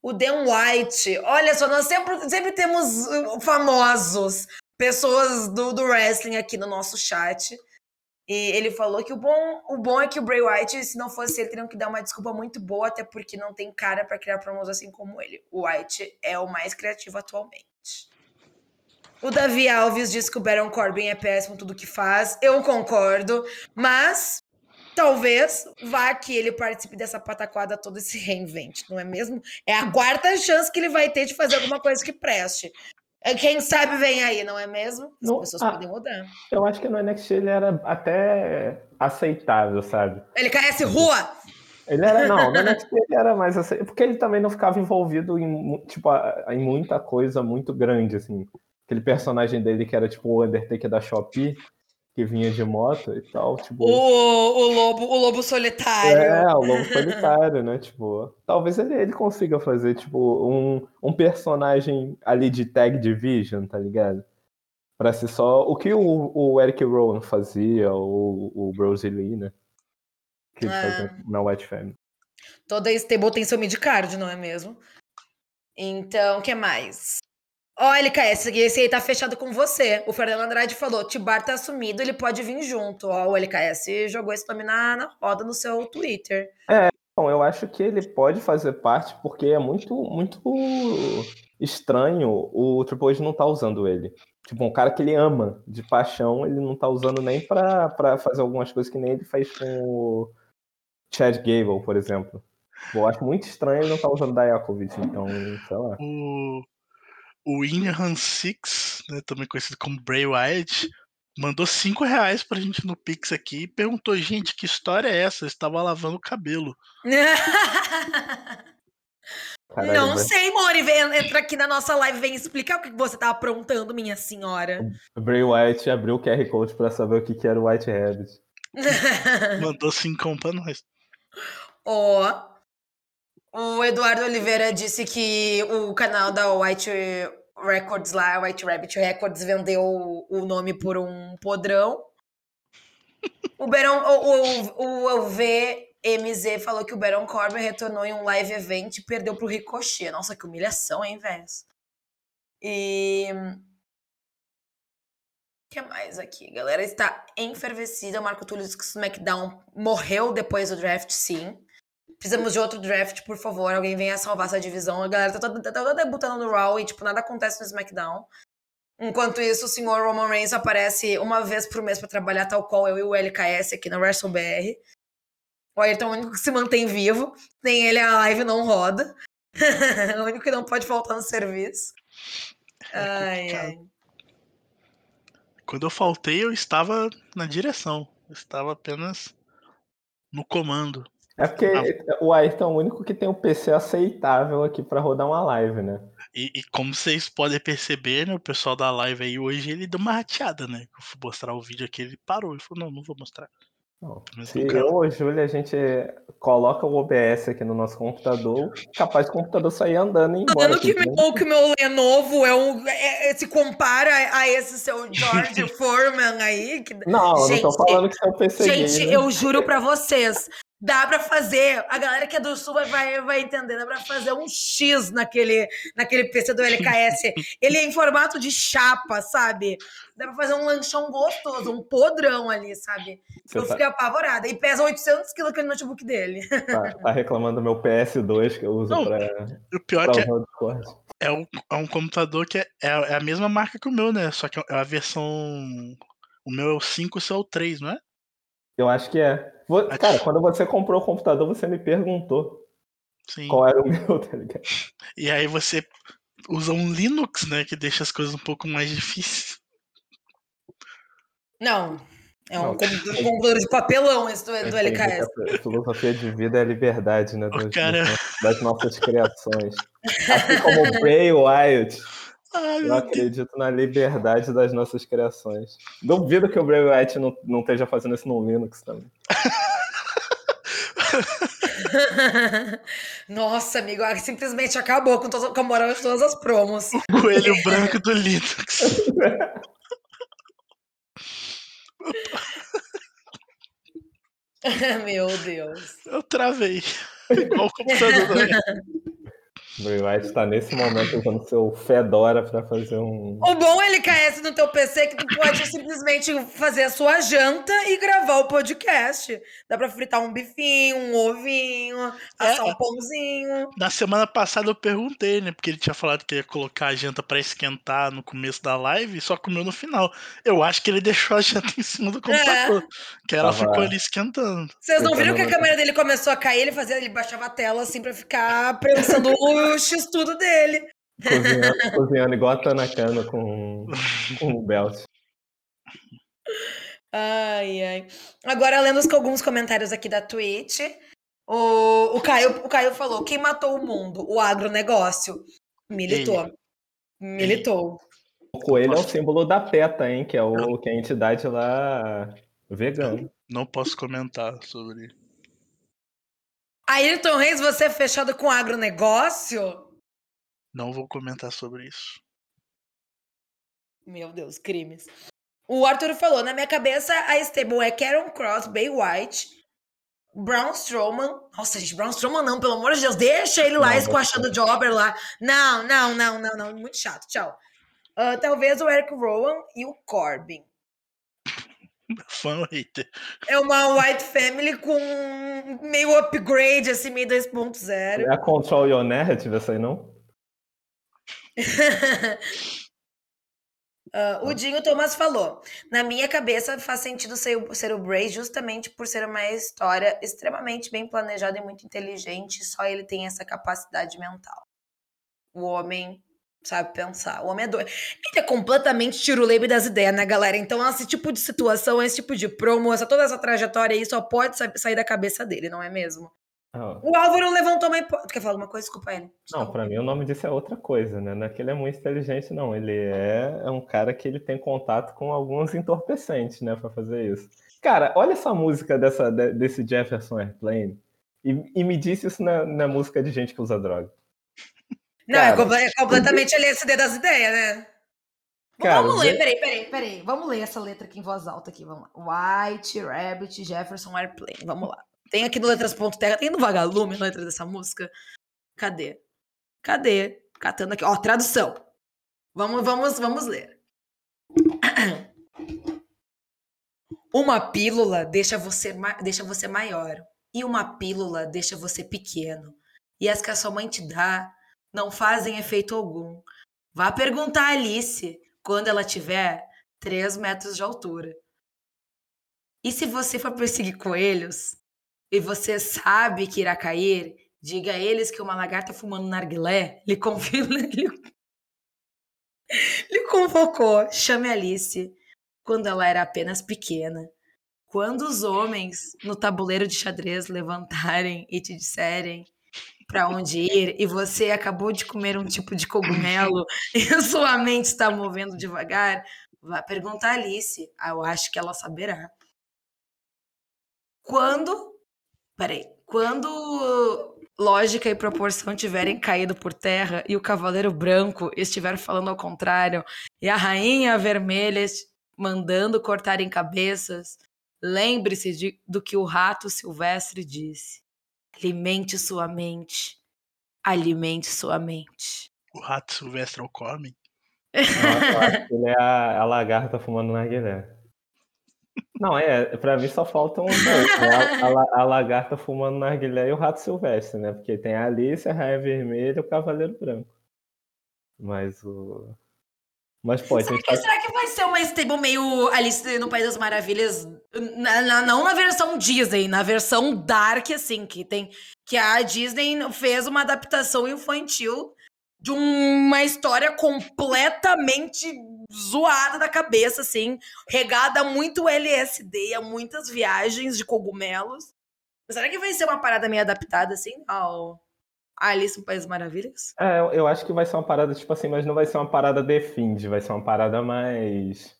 O Dan White, olha só, nós sempre, sempre temos uh, famosos, pessoas do, do wrestling aqui no nosso chat. E ele falou que o bom, o bom é que o Bray White, se não fosse ele, teriam que dar uma desculpa muito boa, até porque não tem cara pra criar promos assim como ele. O White é o mais criativo atualmente. O Davi Alves disse que o Baron Corbin é péssimo tudo que faz. Eu concordo, mas talvez vá que ele participe dessa pataquada toda e se reinvente, não é mesmo? É a quarta chance que ele vai ter de fazer alguma coisa que preste. É, Quem sabe vem aí, não é mesmo? As Não- pessoas ah. podem mudar. Eu acho que no NXT ele era até aceitável, sabe? Ele carece rua! Ele era, não, no NXT ele era mais aceitável, porque ele também não ficava envolvido em, tipo, em muita coisa muito grande, assim. Aquele personagem dele que era tipo o Undertaker da Shopee, que vinha de moto e tal, tipo... O, o lobo, o lobo solitário. É, o lobo solitário, né? Tipo, talvez ele, ele consiga fazer, tipo, um, um personagem ali de tag division, tá ligado? Pra ser só o que o, o Eric Rowan fazia, o, o Brosy Lee, né? Que É. fazia na White Family. Toda stable tem seu midcard, não é mesmo? Então, o que mais? Ó, LKS, esse aí tá fechado com você. O Fernando Andrade falou: Tibar tá assumido, ele pode vir junto. Ó, o LKS jogou esse nome na, na roda no seu Twitter. Bom, eu acho que ele pode fazer parte porque é muito, muito estranho o Triple H não tá usando ele. Tipo, um cara que ele ama de paixão, ele não tá usando nem pra, pra fazer algumas coisas que nem ele fez com o Chad Gable, por exemplo. Pô, Eu acho muito estranho ele não tá usando Dayakovic, então, sei lá. O, o Inhan Six, né, também conhecido como Bray Wyatt, mandou 5 reais pra gente no Pix aqui e perguntou, gente, que história é essa? Eu estava lavando o cabelo. Caralho, não mas... sei, Mori. Vem, entra aqui na nossa live, vem explicar o que você tá aprontando, minha senhora. O Bray Wyatt abriu o QR Code pra saber o que, que era o White Rabbit. Mandou cincão pra nós. Ó. Oh, o Eduardo Oliveira disse que o canal da White Records lá, White Rabbit Records, vendeu o nome por um podrão. O Beron, o, o, o, o VMZ falou que o Baron Corbin retornou em um live event e perdeu pro Ricochet. Nossa, que humilhação, hein, Vés? E. O que mais aqui? A galera está enfervecida. O Marco Túlio disse que o SmackDown morreu depois do draft, sim. Precisamos de outro draft, por favor. Alguém venha salvar essa divisão. A galera tá toda, tá toda debutando no Raw e, tipo, nada acontece no SmackDown. Enquanto isso, o senhor Roman Reigns aparece uma vez por mês para trabalhar, tal qual eu e o LKS aqui na WrestleBR. O Ayrton é o único que se mantém vivo. Sem ele, a live não roda. o único que não pode faltar no serviço. É ai, ai. Quando eu faltei, eu estava na direção. Eu estava apenas no comando. É porque ah. o Ayrton é o único que tem um PC aceitável aqui para rodar uma live, né? E, e, como vocês podem perceber, né, o pessoal da live aí hoje, ele deu uma rateada, né? Eu fui mostrar o vídeo aqui, ele parou. Ele falou, não, não vou mostrar. Não, se eu ou Júlia, a gente coloca o OBS aqui no nosso computador, capaz do computador sair andando e ir embora. Falando que, meu, que meu Lenovo é um, é, é, se compara a esse seu George Foreman aí. Que... Não, gente, não tô falando que seu PC Gente, né? eu juro pra vocês, Dá para fazer, a galera que é do sul vai, vai entender, dá para fazer um X naquele, naquele PC do LKS. Ele é em formato de chapa, sabe? Dá pra fazer um lanchão gostoso, um podrão ali, sabe? Você eu tá... fiquei apavorada. E pesa 800 quilos aquele notebook dele. Tá, tá, reclamando do meu PS2 que eu uso Não, pra. O pior pra que é, é, um, é um computador que é, é, é a mesma marca que o meu, né? Só que é a versão. O meu é o 5, o seu é o 3, não é? Eu acho que é. Cara, quando você comprou o computador, você me perguntou Sim. qual era o meu, tá ligado? E aí você usa um Linux, né? Que deixa as coisas um pouco mais difíceis. Não. É um computador de papelão esse do, do LKS. A filosofia de vida é a liberdade, né? Das, cara... das nossas criações. Assim como Bray Wyatt Ai, eu acredito na liberdade das nossas criações. Duvido que o Bray Wyatt não, não esteja fazendo isso no Linux também. Nossa, amigo, simplesmente acabou com, to com a moral de todas as promos. O coelho branco do Linux. Meu Deus. Eu travei. Igual o computador. Bray Wyatt está nesse momento usando seu Fedora para fazer um. O bom é LKS no teu PC que tu pode simplesmente fazer a sua janta e gravar o podcast. Dá para fritar um bifinho, um ovinho, assar é. um pãozinho. Na semana passada eu perguntei, né? Porque ele tinha falado que ia colocar a janta para esquentar no começo da live e só comeu no final. Eu acho que ele deixou a janta em cima do computador. É. Que ela Tava... ficou ali esquentando. Vocês não viram que a câmera dele começou a cair? Ele fazia, ele baixava a tela assim para ficar prensando o o X-tudo dele. Cozinhando, cozinhando igual a Tanakana com, com o Belt. Ai, ai. Agora, lendo alguns comentários aqui da Twitch, o, o, Caio, o Caio falou: quem matou o mundo? O agronegócio. Militou. Ele. Militou. O coelho é o símbolo da PETA, hein? Que é, o, que é a entidade lá vegana. Não posso comentar sobre Ayrton Reis, você é fechado com agronegócio? Não vou comentar sobre isso. Meu Deus, crimes. O Arthur falou, na minha cabeça, a stable é Karen Cross, Bay White, Braun Strowman. Nossa, gente, Braun Strowman não, pelo amor de Deus, deixa ele lá esquachando o Jobber lá. Não, não, não, não, não, muito chato, tchau. Uh, talvez o Eric Rowan e o Corbin. Fã hater. É uma white family com meio upgrade, assim, meio 2.0. É a Control Your Narrative essa aí, não? Uh, o Dinho Thomas falou: Na minha cabeça faz sentido ser o, ser o Bray justamente por ser uma história extremamente bem planejada e muito inteligente. Só ele tem essa capacidade mental. O homem sabe pensar. O homem é doido. Ele é completamente tiro-lebe das ideias, né, galera? Então, esse tipo de situação, esse tipo de promo, essa, toda essa trajetória aí só pode sair da cabeça dele, não é mesmo? Oh. O Álvaro levantou uma hipótese. Quer falar alguma coisa? Desculpa ele. Desculpa. Não, pra mim o nome disso é outra coisa, né? Não é que ele é muito inteligente, não. Ele é, é um cara que ele tem contato com alguns entorpecentes, né, pra fazer isso. Cara, olha essa música dessa, desse Jefferson Airplane e, e me disse isso na, na música de gente que usa droga. Não, é cara, é, completamente LSD das ideias, né? Cara, vamos ler, peraí, peraí, peraí. Vamos ler essa letra aqui em voz alta aqui, vamos lá. White Rabbit Jefferson Airplane, vamos lá. Tem aqui no Letras.terra, tem no Vagalume a letra dessa música. Cadê? Cadê? Catando aqui, ó, tradução. Vamos, vamos, vamos ler. Uma pílula deixa você, deixa você maior, e uma pílula deixa você pequeno. E as que a sua mãe te dá não fazem efeito algum. Vá perguntar a Alice quando ela tiver 3 metros de altura. E se você for perseguir coelhos e você sabe que irá cair, diga a eles que uma lagarta fumando narguilé lhe, lhe, lhe convocou. Chame Alice quando ela era apenas pequena. Quando os homens no tabuleiro de xadrez levantarem e te disserem para onde ir e você acabou de comer um tipo de cogumelo e sua mente está movendo devagar, vá perguntar a Alice. Ah, eu acho que ela saberá. Quando. Peraí. Quando lógica e proporção tiverem caído por terra e o cavaleiro branco estiver falando ao contrário e a rainha vermelha mandando cortarem cabeças, lembre-se do que o rato silvestre disse. Alimente sua mente. Alimente sua mente. O rato silvestre é o come? ele é a, a lagarta fumando narguilé. Não, é, pra mim só faltam dois, né? a, a, a, lagarta fumando narguilé e o rato silvestre, né? Porque tem a Alice, a Raia Vermelha e o Cavaleiro Branco. Mas o. Mas pode. Será, que, tá... será que vai ser uma stable meio Alice no País das Maravilhas? Na, na, não na versão Disney, na versão Dark, assim, que tem. Que a Disney fez uma adaptação infantil de uma história completamente zoada da cabeça, assim, regada a muito LSD, a muitas viagens de cogumelos. Será que vai ser uma parada meio adaptada, assim, ao Alice no País das Maravilhas? É, eu acho que vai ser uma parada, tipo assim, mas não vai ser uma parada The Find, vai ser uma parada mais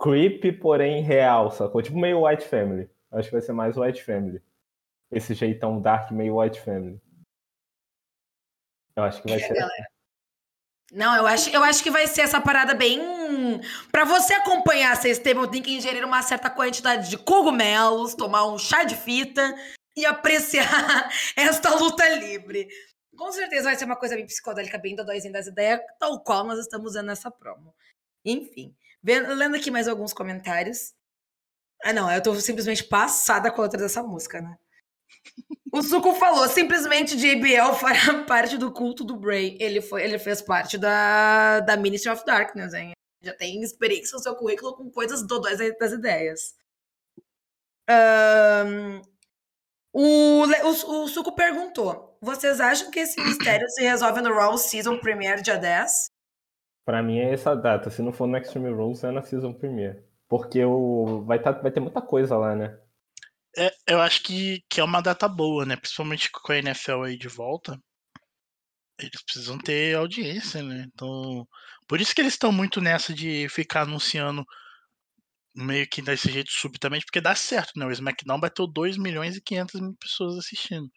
creepy, porém real, sacou? Tipo meio White Family. Acho que vai ser mais White Family. Esse jeitão dark meio White Family. Eu acho que vai é, ser. Galera. Não, eu acho, eu acho que vai ser essa parada bem. Para você acompanhar essa Stable, tem que ingerir uma certa quantidade de cogumelos, tomar um chá de fita e apreciar esta luta livre. Com certeza vai ser uma coisa bem psicodélica, bem dodóizinha das ideias, tal qual nós estamos usando nessa promo. Enfim, vendo, lendo aqui mais alguns comentários. Ah, não, eu tô simplesmente passada com a outra dessa música, né? O Suco falou, simplesmente JBL fará parte do culto do Bray. Ele, foi, ele fez parte da, da Ministry of Darkness, hein? Já tem experiência no seu currículo com coisas dodóis das ideias. Um, o, o, o Suco perguntou: vocês acham que esse mistério se resolve no Raw Season Premiere dia 10? Pra mim é essa data. Se não for no Extreme Rules, é na Season Premiere. Porque o, vai, tá, vai ter muita coisa lá, né? É, eu acho que, que é uma data boa, né? Principalmente com a NFL aí de volta. Eles precisam ter audiência, né? Então. Por isso que eles estão muito nessa de ficar anunciando meio que desse jeito subitamente, porque dá certo, né? O SmackDown bateu 2 milhões e 500 mil pessoas assistindo.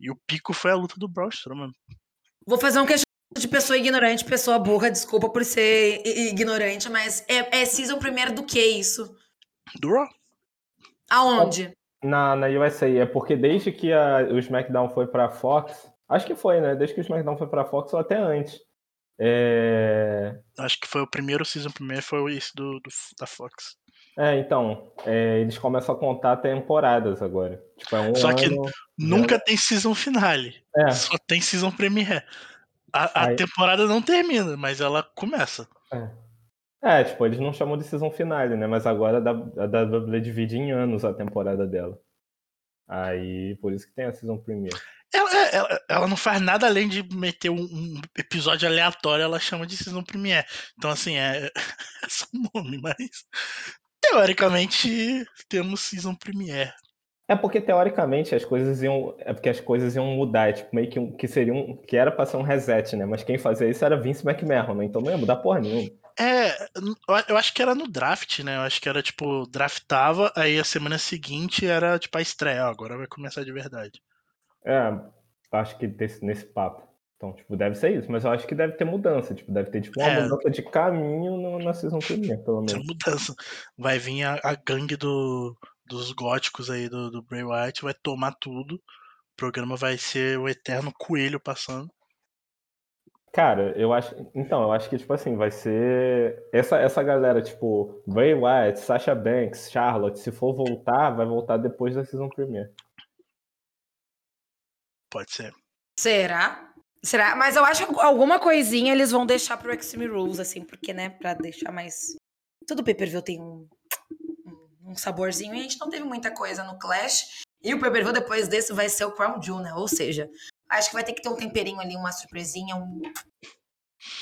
E o pico foi a luta do Braun Strowman. Vou fazer um questionamento de pessoa ignorante, pessoa burra, desculpa por ser ignorante, mas é, é season primeiro do que isso? Do Raw. Aonde? Na, na USA, é porque desde que a, o SmackDown foi pra Fox, acho que foi, né? Desde que o SmackDown foi pra Fox ou até antes. É... Acho que foi o primeiro season primeiro, foi esse do, do da Fox. É, então, é, eles começam a contar temporadas agora. Tipo, é um Só ano, que nunca tem season finale. É. Só tem season premiere. A, a temporada não termina, mas ela começa. É. é. tipo, eles não chamam de season finale, né? Mas agora a WWE divide em anos a temporada dela. Aí, por isso que tem a season premiere. Ela, é, ela, ela, não faz nada além de meter um, um, episódio aleatório, ela chama de Season Premiere. Então, assim, é, é só um nome, mas teoricamente temos Season Premiere. É porque teoricamente as coisas iam. É porque as coisas iam mudar, é tipo, meio que, que seria um. que era pra ser um reset, né? Mas quem fazia isso era Vince McMahon, né? Então não ia mudar porra nenhuma. É, eu acho que era no draft, né? Eu acho que era tipo, draftava, aí a semana seguinte era tipo a estreia, agora vai começar de verdade. É, acho que desse, nesse papo. Então, tipo, deve ser isso, mas eu acho que deve ter mudança, tipo, deve ter tipo uma é, mudança de caminho no, na season primeira, pelo menos. mudança. Vai vir a, a gangue do, dos góticos aí do, do Bray Wyatt, vai tomar tudo. O programa vai ser o eterno coelho passando. Cara, eu acho. Então, eu acho que, tipo assim, vai ser. Essa, essa galera, tipo, Bray Wyatt, Sasha Banks, Charlotte, se for voltar, vai voltar depois da season premiere. Pode ser. Será? Será? Mas eu acho que alguma coisinha eles vão deixar pro Extreme Rules, assim, porque, né, pra deixar mais. Todo pay-per-view tem um, um saborzinho e a gente não teve muita coisa no Clash. E o pay-per-view depois desse vai ser o Crown Jewel, né? Ou seja, Acho que vai ter que ter um temperinho ali, uma surpresinha, um...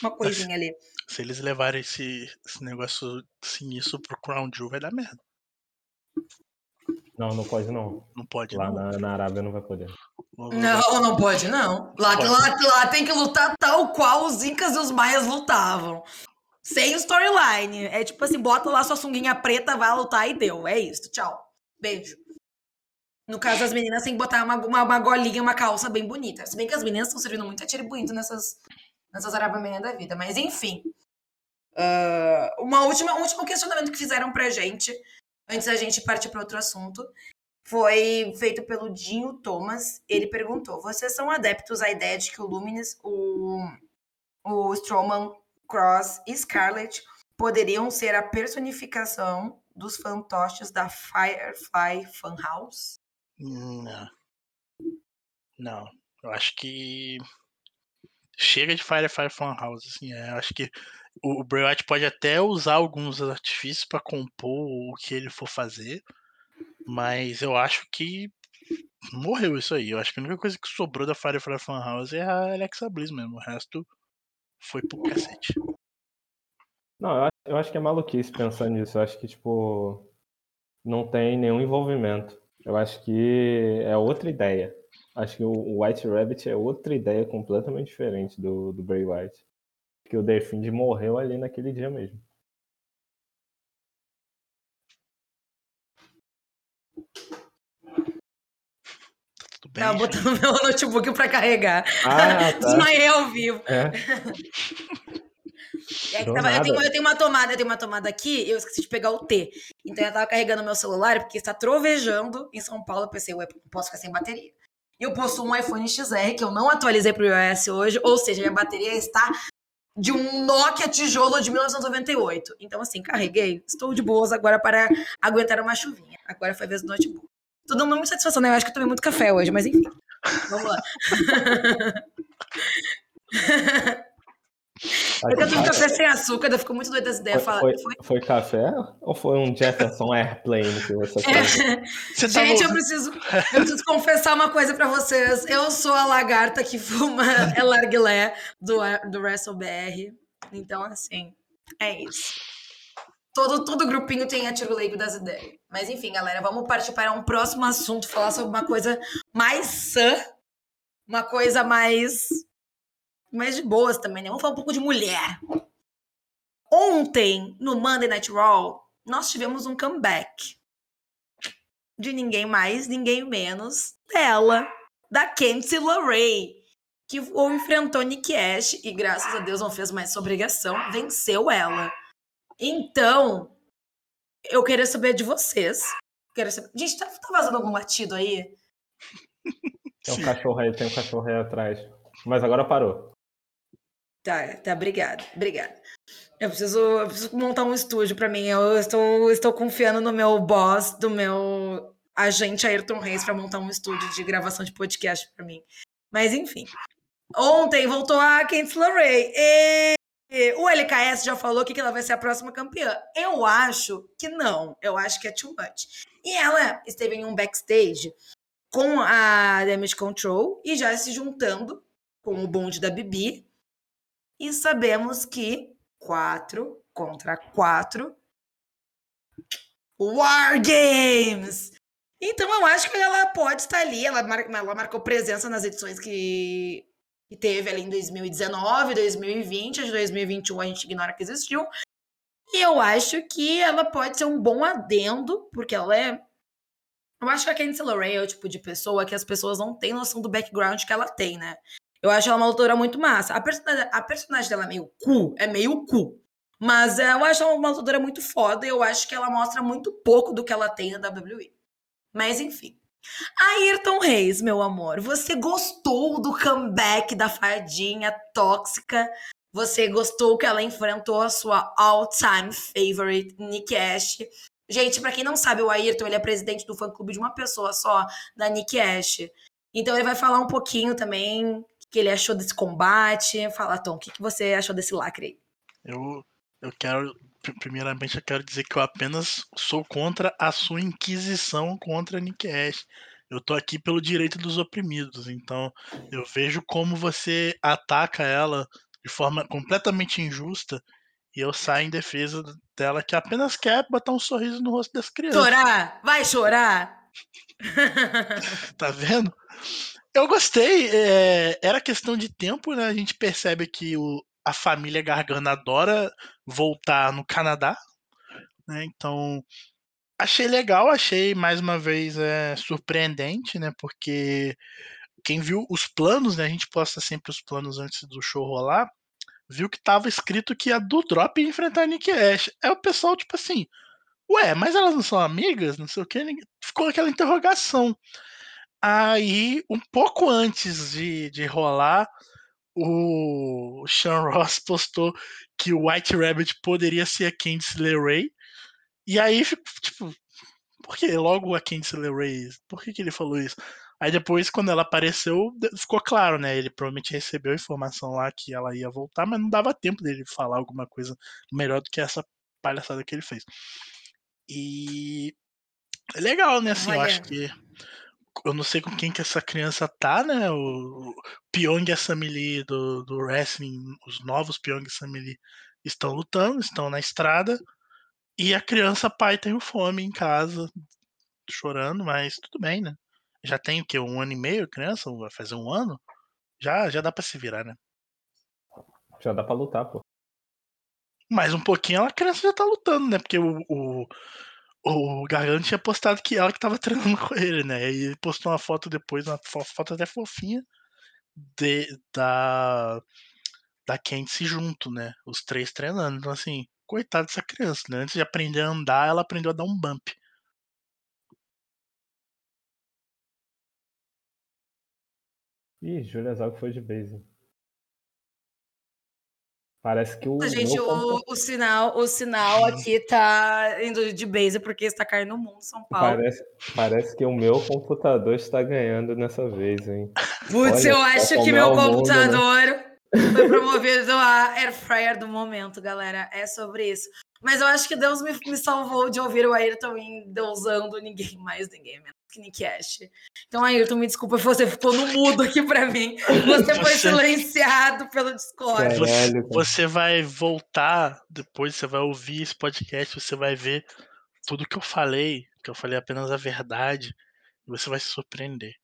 uma coisinha ali. Se eles levarem esse, esse negócio sinistro pro Crown Jewel, vai dar merda. Não, não pode não. Não pode Lá não. Na, na Arábia não vai poder. Não, não pode não. Lá, pode. lá, lá tem que lutar tal qual os Incas e os Maias lutavam. Sem storyline. É tipo assim, bota lá sua sunguinha preta, vai lutar e deu. É isso. Tchau. Beijo. No caso, as meninas têm que botar uma, uma, uma golinha, uma calça bem bonita. Se bem que as meninas estão servindo muito a tiro bonito nessas, nessas arabamenhas da vida. Mas, enfim. Uh, uma última, um último questionamento que fizeram pra gente, antes da gente partir para outro assunto, foi feito pelo Dinho Thomas. Ele perguntou: Vocês são adeptos à ideia de que o Luminous, o, o Strowman, Cross e Scarlett poderiam ser a personificação dos fantoches da Firefly Funhouse? Não. Não. Eu acho que. Chega de Firefly Funhouse, assim. É, eu acho que o Bray Wyatt pode até usar alguns artifícios para compor o que ele for fazer, mas eu acho que morreu isso aí. Eu acho que a única coisa que sobrou da Firefly Funhouse é a Alexa Bliss mesmo. O resto foi pro cacete. Não, eu acho, eu acho que é maluquice pensando nisso. Eu acho que, tipo, não tem nenhum envolvimento. Eu acho que é outra ideia. Acho que o White Rabbit é outra ideia completamente diferente do, do Bray White. Que o Defind morreu ali naquele dia mesmo. Bem, Tava botando meu notebook pra carregar. Ah, tá. Desmaiei ao vivo. É. É tava, eu, tenho, eu, tenho, uma tomada, eu tenho uma tomada aqui e eu esqueci de pegar o T. Então eu tava carregando meu celular porque está trovejando em São Paulo. Eu pensei, ué, não posso ficar sem bateria. E eu possuo um iPhone XR que eu não atualizei pro iOS hoje, ou seja, minha bateria está de um Nokia tijolo de 1998. Então, assim, carreguei. Estou de boas agora para aguentar uma chuvinha. Agora foi a vez do notebook. Tô dando muita satisfação, né? Eu acho que eu tomei muito café hoje, mas enfim. Vamos lá. Eu tento um café sem açúcar, eu fico muito doida dessa ideia. Foi, foi, foi? foi, café ou foi um Jefferson Airplane que você é. Você tá Gente, eu preciso, eu preciso confessar uma coisa pra vocês. Eu sou a lagarta que fuma é larguilé do, do WrestleBR. Então, assim, é isso. Todo, todo grupinho tem a tiro leigo das ideias. Mas enfim, galera, vamos partir para um próximo assunto, falar sobre uma coisa mais sã, uma coisa mais mas de boas também, né? Vamos falar um pouco de mulher. Ontem, no Monday Night Raw, nós tivemos um comeback de ninguém mais, ninguém menos dela, da Candice LeRae, que enfrentou Nick Ash e, graças a Deus, não fez mais sua obrigação, venceu ela. Então, eu queria saber de vocês. Quero saber... Gente, tá, tá vazando algum latido aí? Tem um cachorro aí, tem um cachorro aí atrás. Mas agora parou. Tá, tá, obrigada, obrigada. Eu preciso, eu preciso montar um estúdio para mim. Eu estou, estou confiando no meu boss, do meu agente Ayrton Reis, para montar um estúdio de gravação de podcast para mim. Mas enfim. Ontem voltou a Candice LeRae. E o LKS já falou que ela vai ser a próxima campeã. Eu acho que não. Eu acho que é too much. E ela esteve em um backstage com a Damage Control e já se juntando com o bonde da Bibi. E sabemos que quatro contra quatro War Games! Então eu acho que ela pode estar ali. Ela, mar, ela marcou presença nas edições que, que teve ali em 2019, 2020. A de 2021 a gente ignora que existiu. E eu acho que ela pode ser um bom adendo, porque ela é. Eu acho que a Candice LeRae é o tipo de pessoa que as pessoas não têm noção do background que ela tem, né? Eu acho ela uma autora muito massa. A personagem, a personagem dela é meio cu, é meio cu. Mas é, eu acho ela uma lutadora muito foda e eu acho que ela mostra muito pouco do que ela tem na WWE. Mas enfim. Ayrton Reis, meu amor, você gostou do comeback da fadinha tóxica? Você gostou que ela enfrentou a sua all-time favorite, Nick Ash? Gente, para quem não sabe, o Ayrton ele é presidente do fã-clube de uma pessoa só, da Nick Ash. Então ele vai falar um pouquinho também que ele achou desse combate. Fala, Tom, o que, que você achou desse lacre aí? Eu eu quero, primeiramente, eu quero dizer que eu apenas sou contra a sua inquisição contra Nick Ash. Eu tô aqui pelo direito dos oprimidos, então eu vejo como você ataca ela de forma completamente injusta e eu saio em defesa dela que apenas quer botar um sorriso no rosto das crianças. Chorar! Vai chorar! tá vendo? Eu gostei. É, era questão de tempo, né? A gente percebe que o, a família Gargana adora voltar no Canadá, né? Então achei legal, achei mais uma vez é, surpreendente, né? Porque quem viu os planos, né? A gente posta sempre os planos antes do show rolar, viu que tava escrito que a do Drop ia enfrentar a Nick Ash. É o pessoal tipo assim, ué, mas elas não são amigas, não sei o que, ficou aquela interrogação. Aí, um pouco antes de, de rolar, o Sean Ross postou que o White Rabbit poderia ser a Candice LeRae. E aí, tipo, por que logo a Candice LeRae? Por que, que ele falou isso? Aí depois, quando ela apareceu, ficou claro, né? Ele provavelmente recebeu a informação lá que ela ia voltar, mas não dava tempo dele falar alguma coisa melhor do que essa palhaçada que ele fez. E é legal, né? Assim, Olha. eu acho que eu não sei com quem que essa criança tá, né? O, Pyong e a Samili do, do wrestling, os novos Pyong e Samili estão lutando, estão na estrada. E a criança pai tem fome em casa, chorando, mas tudo bem, né? Já tem o quê? Um ano e meio, criança? Vai fazer um ano? Já, já dá pra se virar, né? Já dá pra lutar, pô. Mais um pouquinho a criança já tá lutando, né? Porque o, o, o Gargano tinha postado que ela que tava treinando com ele, né? E ele postou uma foto depois, uma foto até fofinha, de, da, da Candice junto, né? Os três treinando. Então, assim, coitada dessa criança, né? Antes de aprender a andar, ela aprendeu a dar um bump. Ih, Julia Zago foi de base. Parece que o. Gente, o, o, sinal, o sinal aqui tá indo de base porque está caindo no mundo, São Paulo. Parece, parece que o meu computador está ganhando nessa vez, hein? Putz, eu acho que meu computador mundo, né? foi promovido a Air Fryer do momento, galera. É sobre isso. Mas eu acho que Deus me, me salvou de ouvir o Ayrton endeusando ninguém mais, ninguém menos Ash. Então, Ayrton, me desculpa, você ficou no mudo aqui para mim. Você foi silenciado pelo Discord. Você, você vai voltar depois, você vai ouvir esse podcast, você vai ver tudo que eu falei, que eu falei apenas a verdade, e você vai se surpreender.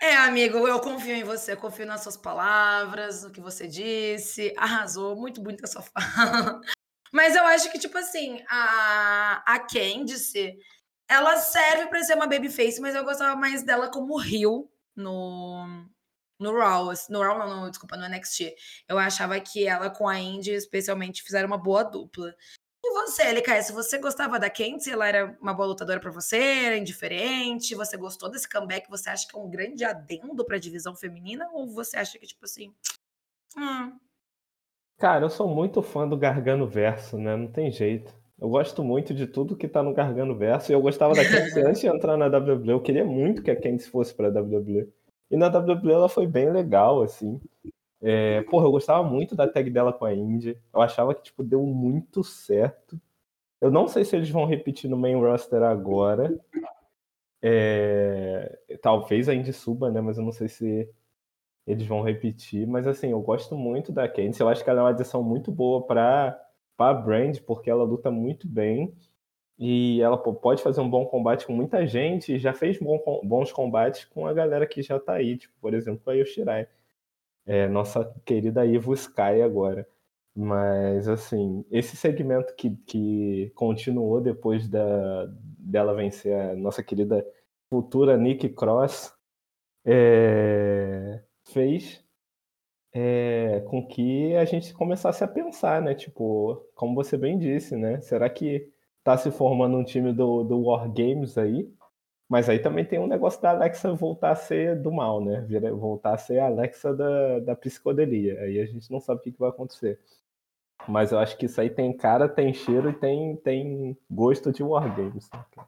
É, amigo, eu confio em você, confio nas suas palavras, no que você disse. Arrasou, muito bonita a sua fala. Mas eu acho que, tipo assim, a, a Candice, ela serve para ser uma babyface, mas eu gostava mais dela como Rio no, no Raw. No Raw, não, não, desculpa, no NXT. Eu achava que ela com a Indy, especialmente, fizeram uma boa dupla. E você, LKS, você gostava da Kenzie? Ela era uma boa lutadora para você? Era indiferente? Você gostou desse comeback? Você acha que é um grande adendo para a divisão feminina? Ou você acha que, tipo assim. Hum. Cara, eu sou muito fã do Gargano Verso, né? Não tem jeito. Eu gosto muito de tudo que tá no Gargano Verso. E eu gostava da Kenzie antes de entrar na WWE. Eu queria muito que a Kenzie fosse pra WWE. E na WWE ela foi bem legal, assim. É, porra, eu gostava muito da tag dela com a Indy. Eu achava que, tipo, deu muito certo. Eu não sei se eles vão repetir no main roster agora. É, talvez a Indy suba, né? Mas eu não sei se eles vão repetir. Mas assim, eu gosto muito da Candice. Eu acho que ela é uma adição muito boa para a brand, porque ela luta muito bem. E ela pode fazer um bom combate com muita gente. E já fez bons combates com a galera que já tá aí. Tipo, por exemplo, a Yoshirai. É, nossa querida Ivo Sky agora. Mas, assim, esse segmento que, que continuou depois da, dela vencer a nossa querida futura Nick Cross é, fez é, com que a gente começasse a pensar, né? Tipo, como você bem disse, né? Será que tá se formando um time do, do War Games aí? Mas aí também tem um negócio da Alexa voltar a ser do mal, né? Voltar a ser a Alexa da, da psicodelia. Aí a gente não sabe o que, que vai acontecer. Mas eu acho que isso aí tem cara, tem cheiro e tem, tem gosto de Wargames. Né?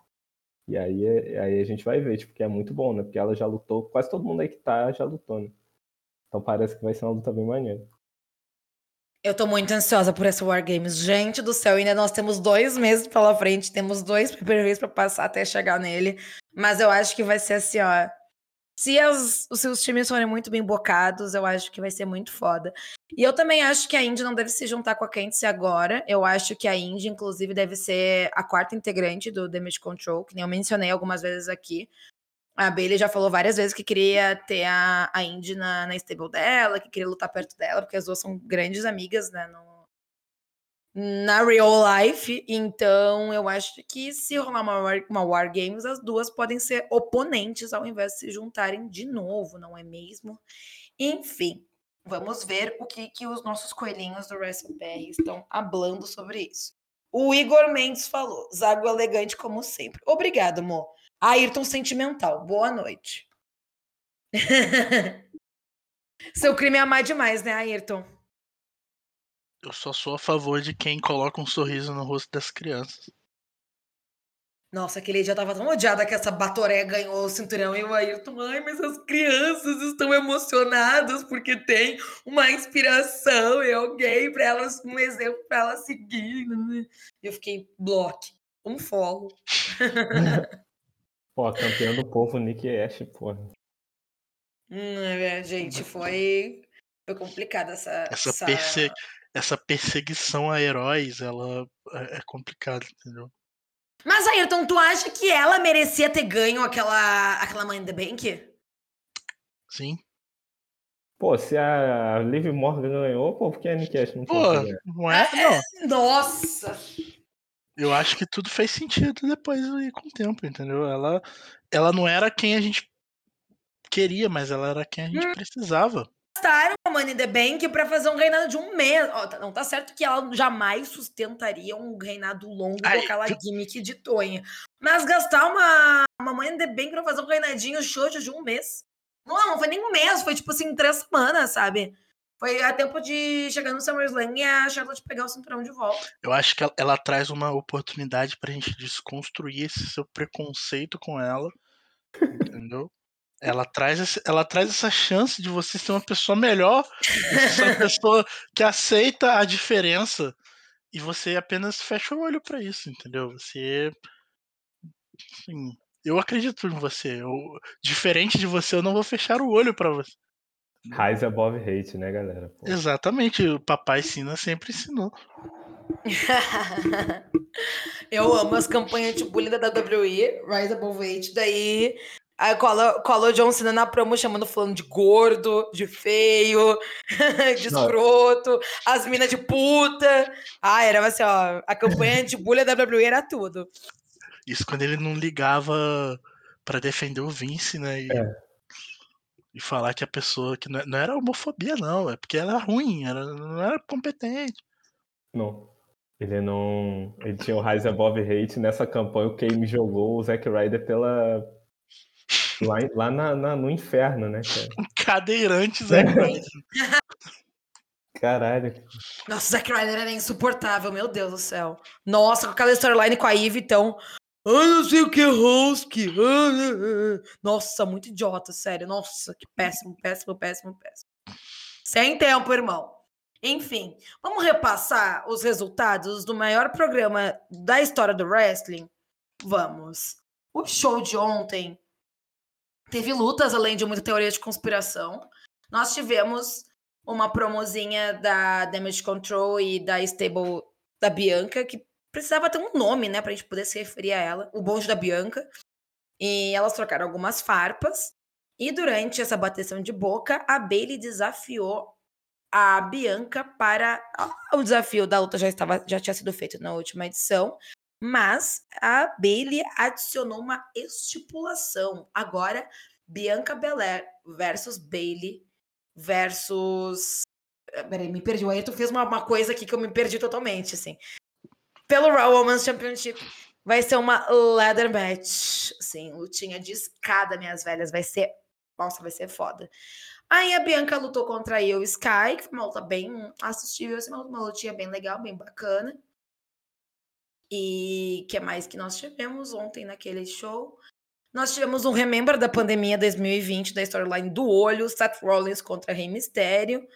E aí, aí a gente vai ver, tipo, que é muito bom, né? Porque ela já lutou, quase todo mundo aí que tá já lutou, né? Então parece que vai ser uma luta bem maneira. Eu tô muito ansiosa por esse Wargames. Gente do céu, ainda nós temos dois meses pela frente, temos dois pay pra passar até chegar nele. Mas eu acho que vai ser assim, ó. Se as, os seus times forem muito bem bocados, eu acho que vai ser muito foda. E eu também acho que a Indy não deve se juntar com a Candice agora. Eu acho que a Indy, inclusive, deve ser a quarta integrante do Damage Control, que nem eu mencionei algumas vezes aqui. A Bailey já falou várias vezes que queria ter a, a Indy na, na stable dela, que queria lutar perto dela, porque as duas são grandes amigas, né? No, na real life. Então, eu acho que se rolar uma uma war Games, as duas podem ser oponentes ao invés de se juntarem de novo, não é mesmo? Enfim, vamos ver o que, que os nossos coelhinhos do WrestlePR estão hablando sobre isso. O Igor Mendes falou: Zago elegante como sempre. Obrigado, Mo. Ayrton sentimental. Boa noite. Seu crime é amar demais, né, Ayrton? Eu só sou a favor de quem coloca um sorriso no rosto das crianças. Nossa, aquele dia eu tava tão odiada que essa Batoré ganhou o cinturão e o Ayrton, ai, mas as crianças estão emocionadas porque tem uma inspiração e alguém para elas, um exemplo para elas seguir. E eu fiquei bloque, um follow. pô, campeão do povo Nick Ash, pô. Hum, é, gente, foi, foi complicada essa. Essa, essa... Perse essa perseguição a heróis, ela é, é complicada, entendeu? Mas Ayrton, tu acha que ela merecia ter ganho aquela, aquela Money in the Bank? Sim. Pô, se a Liv Morgan ganhou, pô, por que a Nick Ash não pô, não é? Não. Nossa! Eu acho que tudo fez sentido depois com o tempo, entendeu? Ela, ela não era quem a gente queria, mas ela era quem a gente hum. precisava gastaram a Money in the Bank para fazer um reinado de um mês. Tá, não tá certo que ela jamais sustentaria um reinado longo Ai, com aquela gimmick de Tonha. Mas gastar uma, uma Money in the Bank pra fazer um reinadinho xoxo de um mês. Não, não foi nem um mês, foi tipo assim, três semanas, sabe? Foi a tempo de chegar no SummerSlam e a Charlotte pegar o cinturão de volta. Eu acho que ela, ela traz uma oportunidade pra gente desconstruir esse seu preconceito com ela. entendeu? Ela traz, ela traz essa chance de você ser uma pessoa melhor, ser uma pessoa que aceita a diferença e você apenas fecha o olho para isso, entendeu? Você. Assim, eu acredito em você. Eu, diferente de você, eu não vou fechar o olho para você. Rise above hate, né, galera? Pô. Exatamente, o papai Sina sempre ensinou. eu amo as campanhas de bullying da WWE, Rise Above Hate, daí Aí cola, cola o John Cena na promo chamando falando de gordo, de feio, de escroto, as minas de puta. Ah, era assim, ó. A campanha de bullying da WWE era tudo. Isso quando ele não ligava para defender o Vince, né? E, é. E, falar que a pessoa. que não, não era homofobia, não. É porque ela era ruim, era, não era competente. Não. Ele não. Ele tinha o Rise Above Hate nessa campanha. O Kane jogou o Zack Ryder pela, Lá, lá na, na, no inferno, né, cara? Cadeirante Zack Ryder. Caralho. Nossa, Zack Ryder era insuportável, meu Deus do céu. Nossa, com aquela storyline com a Eve, então. Ah, não sei o que, Husky. Nossa, muito idiota, sério. Nossa, que péssimo, péssimo, péssimo, péssimo. Sem tempo, irmão. Enfim, vamos repassar os resultados do maior programa da história do wrestling? Vamos. O show de ontem teve lutas, além de muita teoria de conspiração. Nós tivemos uma promozinha da Damage Control e da Stable da Bianca, que precisava ter um nome, né, pra gente poder se referir a ela. O bonde da Bianca. E elas trocaram algumas farpas. E durante essa bateção de boca, a Bailey desafiou a Bianca para. O desafio da luta já, estava, já tinha sido feito na última edição, mas a Bailey adicionou uma estipulação. Agora, Bianca Belair versus Bailey versus. Eh, peraí, me perdi. O Ayrton fez uma, uma coisa aqui que eu me perdi totalmente, assim. Pelo Raw Women's Championship, vai ser uma ladder match. Sim, lutinha de escada, minhas velhas. Vai ser. Nossa, vai ser foda. Aí a Bianca lutou contra a Io Sky, que foi uma luta bem assistível, assim, uma, uma lutinha bem legal, bem bacana. E que é mais que nós tivemos ontem naquele show? Nós tivemos um Remember da pandemia 2020, da storyline do olho, Seth Rollins contra Rei Mistério,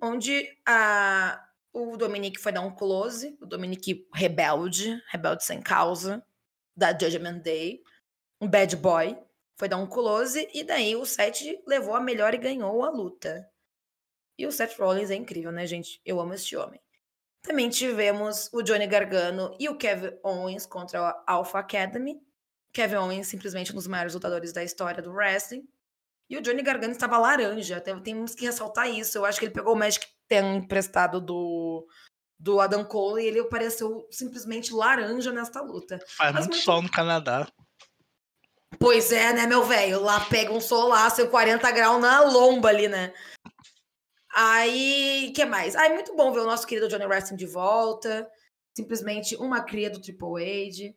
onde a, o Dominique foi dar um close, o Dominique rebelde, rebelde sem causa, da Judgment Day, um bad boy, foi dar um close, e daí o Seth levou a melhor e ganhou a luta. E o Seth Rollins é incrível, né, gente? Eu amo esse homem. Também tivemos o Johnny Gargano e o Kevin Owens contra a Alpha Academy. Kevin Owens, simplesmente um dos maiores lutadores da história do wrestling. E o Johnny Gargano estava laranja. Temos que ressaltar isso. Eu acho que ele pegou o Magic Ten emprestado do, do Adam Cole e ele apareceu simplesmente laranja nesta luta. Faz muito, sol no Canadá. Pois é, né, meu velho? Lá pega um solaço, 40 graus na lomba ali, né? Aí, que mais? Aí, muito bom ver o nosso querido Johnny Wrestling de volta. Simplesmente uma cria do Triple H.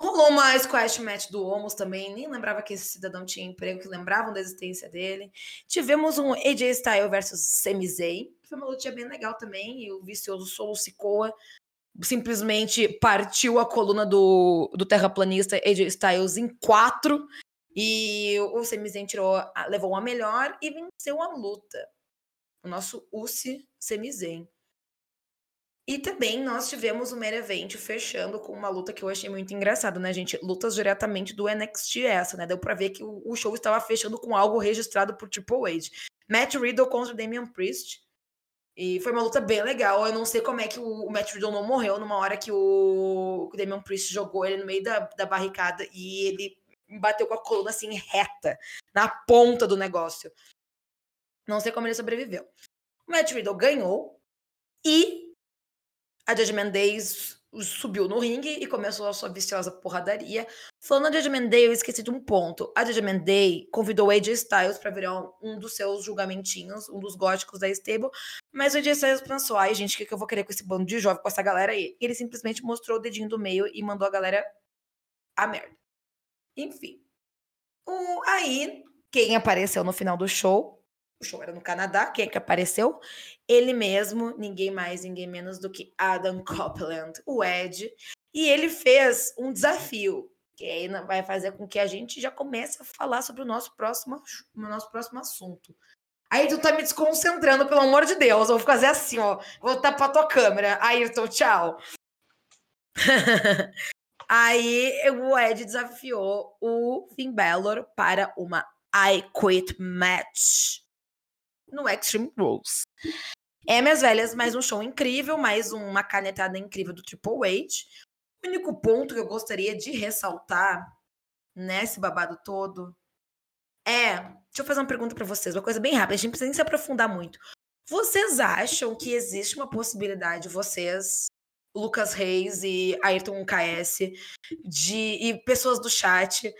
Rolou uma squash match do Homos também. Nem lembrava que esse cidadão tinha emprego, que lembravam da existência dele. Tivemos um AJ Styles versus Sami Zayn. Foi uma luta bem legal também. E o vicioso Solo Sikoa simplesmente partiu a coluna do, do terraplanista AJ Styles em quatro. E o Sami Zayn tirou, levou a melhor e venceu a luta o nosso UCI Semizen. E também nós tivemos o Event fechando com uma luta que eu achei muito engraçada, né, gente? Lutas diretamente do NXT essa, né? Deu pra ver que o, show estava fechando com algo registrado por Triple H. Matt Riddle contra Damian Priest. E foi uma luta bem legal. Eu não sei como é que o, Matt Riddle não morreu numa hora que o, o Damian Priest jogou ele no meio da, da barricada e ele bateu com a coluna assim reta, na ponta do negócio. Não sei como ele sobreviveu. O Matt Riddle ganhou e a Judgment Day subiu no ringue e começou a sua viciosa porradaria. Falando da Judgment Day, eu esqueci de um ponto. A Judgment Day convidou AJ Styles para virar um dos seus julgamentinhos, um dos góticos da stable, mas o AJ Styles pensou, ai gente, o que, que eu vou querer com esse bando de jovem, com essa galera aí? E ele simplesmente mostrou o dedinho do meio e mandou a galera a merda. Enfim. Aí, quem apareceu no final do show o show era no Canadá, quem é que apareceu? Ele mesmo, ninguém mais, ninguém menos do que Adam Copeland, o Ed. E ele fez um desafio, que aí vai fazer com que a gente já comece a falar sobre o nosso próximo, o nosso próximo assunto. Aí tu tá me desconcentrando, pelo amor de Deus. Eu vou fazer assim, ó. Vou tapar tua câmera. Ayrton, tchau. Aí o Ed desafiou o Finn Balor para uma I Quit Match no Extreme Rules. É, minhas velhas, mais um show incrível, mais uma canetada incrível do Triple H. O único ponto que eu gostaria de ressaltar nesse babado todo é. Deixa eu fazer uma pergunta para vocês, uma coisa bem rápida, a gente precisa nem se aprofundar muito. Vocês acham que existe uma possibilidade, vocês, Lucas Reis e Ayrton KS, de, e pessoas do chat,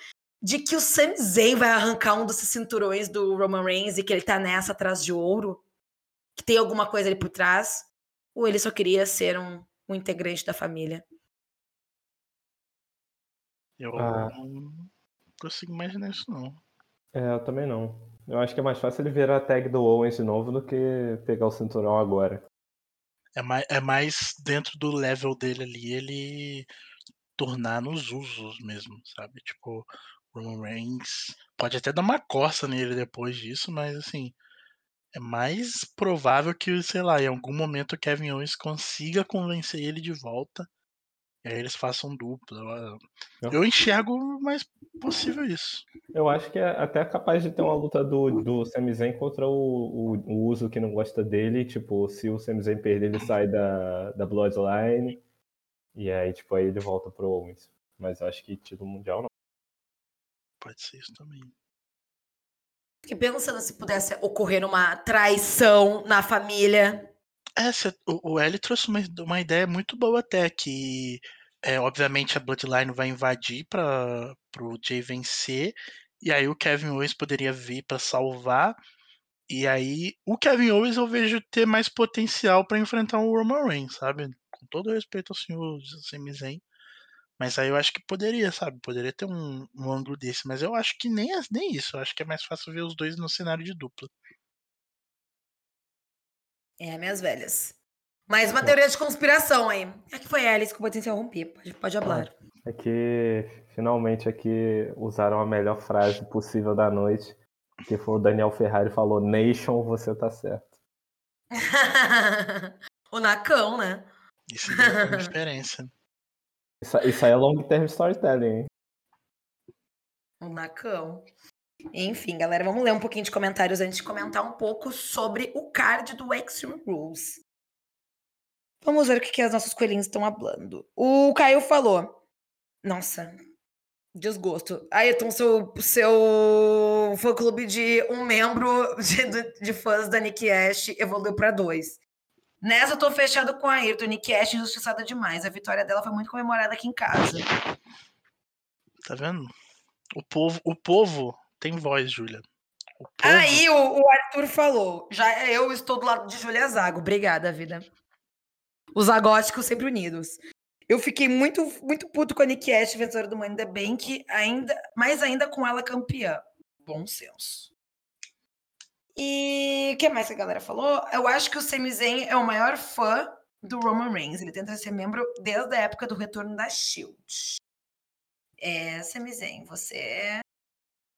de que o Sami Zayn vai arrancar um dos cinturões do Roman Reigns e que ele tá nessa atrás de ouro? Que tem alguma coisa ali por trás? Ou ele só queria ser um, um integrante da família? Eu ah. não consigo imaginar isso, não. É, eu também não. Eu acho que é mais fácil ele virar a tag do Owens de novo do que pegar o cinturão agora. É mais, é mais dentro do level dele ali, ele tornar nos usos mesmo, sabe? Tipo, Roman Reigns. Pode até dar uma coça nele depois disso, mas assim. É mais provável que, sei lá, em algum momento o Kevin Owens consiga convencer ele de volta E aí eles façam dupla. Eu, enxergo mais possível isso. Eu acho que é até capaz de ter uma luta do, do Sami Zayn contra o, o, o Uso que não gosta dele. Tipo, se o Sami Zayn perder, ele sai da, da Bloodline. E aí, tipo, aí ele volta pro Owens. Mas eu acho que título mundial não. Pode ser isso também. Fiquei pensando se pudesse ocorrer uma traição na família. É, cê, o, o L trouxe uma, uma ideia muito boa até, que é, obviamente a Bloodline vai invadir para o Jay vencer, e aí o Kevin Owens poderia vir para salvar, e aí o Kevin Owens eu vejo ter mais potencial para enfrentar o Roman Reigns, sabe? Com todo respeito ao senhor Sami Zayn. Mas aí eu acho que poderia, sabe? Poderia ter um, um ângulo desse. Mas eu acho que nem, nem isso. Eu acho que é mais fácil ver os dois no cenário de dupla. É, minhas velhas. Mais uma teoria de conspiração aí. É que foi a Alice com potencial romper. Pode, pode falar. É que finalmente aqui usaram a melhor frase possível da noite. Que foi o Daniel Ferrari falou: Nation, você tá certo. o Nacão, né? Isso é diferença. Isso, isso aí é long term storytelling, hein? O Nacão. Enfim, galera, vamos ler um pouquinho de comentários antes de comentar um pouco sobre o card do Extreme Rules. Vamos ver o que, que as nossas coelhinhas estão falando. O Caio falou. Nossa, desgosto. Ayrton, seu, seu fã clube de um membro de, de fãs da Nick Ash evoluiu para dois. Nessa eu tô fechado com a Ayrton. Nick Ash injustiçada demais. A vitória dela foi muito comemorada aqui em casa. Tá vendo? O povo, o povo tem voz, Júlia. Aí o, o, Arthur falou: já eu estou do lado de Júlia Zago. Obrigada, vida. Os agóticos sempre unidos. Eu fiquei muito, muito puto com a Nick Ash, vencedora do Money the Bank, ainda, mais ainda com ela campeã. Bom senso. E o que mais que a galera falou? Eu acho que o Sami Zayn é o maior fã do Roman Reigns. Ele tenta ser membro desde a época do retorno da Shield. É, Sami Zayn, você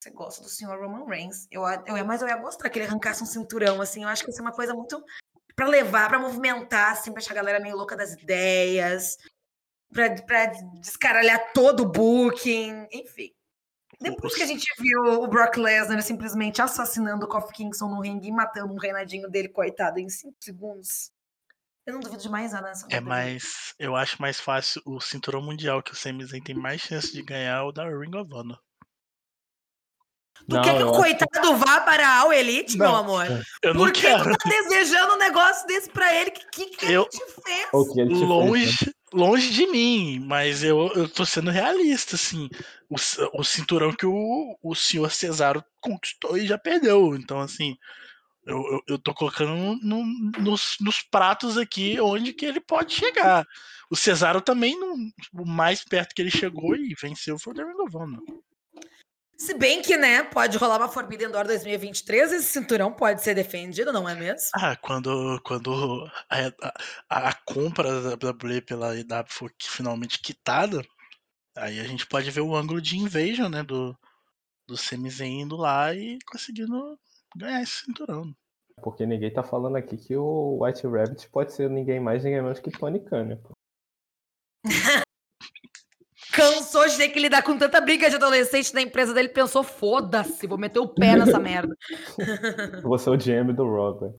você gosta do senhor Roman Reigns. Eu, eu, mas eu ia gostar que ele arrancasse um cinturão, assim. Eu acho que isso é uma coisa muito para levar, para movimentar, assim, pra deixar a galera meio louca das ideias, pra descaralhar todo o booking, enfim. Depois que a gente viu o Brock Lesnar simplesmente assassinando o Kofi Kingston no ringue e matando um reinadinho dele, coitado, em 5 segundos. Eu não duvido de mais nada nessa É mais. Eu acho mais fácil o cinturão mundial que o Sami Zayn tem mais chance de ganhar o da Ring of Honor. Tu não, quer que o coitado acho... vá para a Elite, não, meu amor? Eu não Por que quero. tu tá desejando um negócio desse pra ele? O que, que, que eu... ele te fez? ele te longe, fez, né? longe de mim, mas eu, eu tô sendo realista, assim. O, o cinturão que o, o senhor Cesaro conquistou e já perdeu. Então, assim, eu, eu, eu tô colocando no, nos, nos pratos aqui onde que ele pode chegar. O Cesaro também, não, o mais perto que ele chegou e venceu foi o Honor. Se bem que, né, pode rolar uma Forbidden Door 2023, esse cinturão pode ser defendido, não é mesmo? Ah, quando, quando a, a, a compra da WWE pela EW for finalmente quitada, aí a gente pode ver o ângulo de invasion, né, do, do Sami Zayn indo lá e conseguindo ganhar esse cinturão. Porque ninguém tá falando aqui que o White Rabbit pode ser ninguém mais, ninguém menos que Tony Khan, pô. Cansou de ter que lidar com tanta briga de adolescente na empresa dele, pensou, foda-se, vou meter o pé nessa merda. Você é o GM do Robert.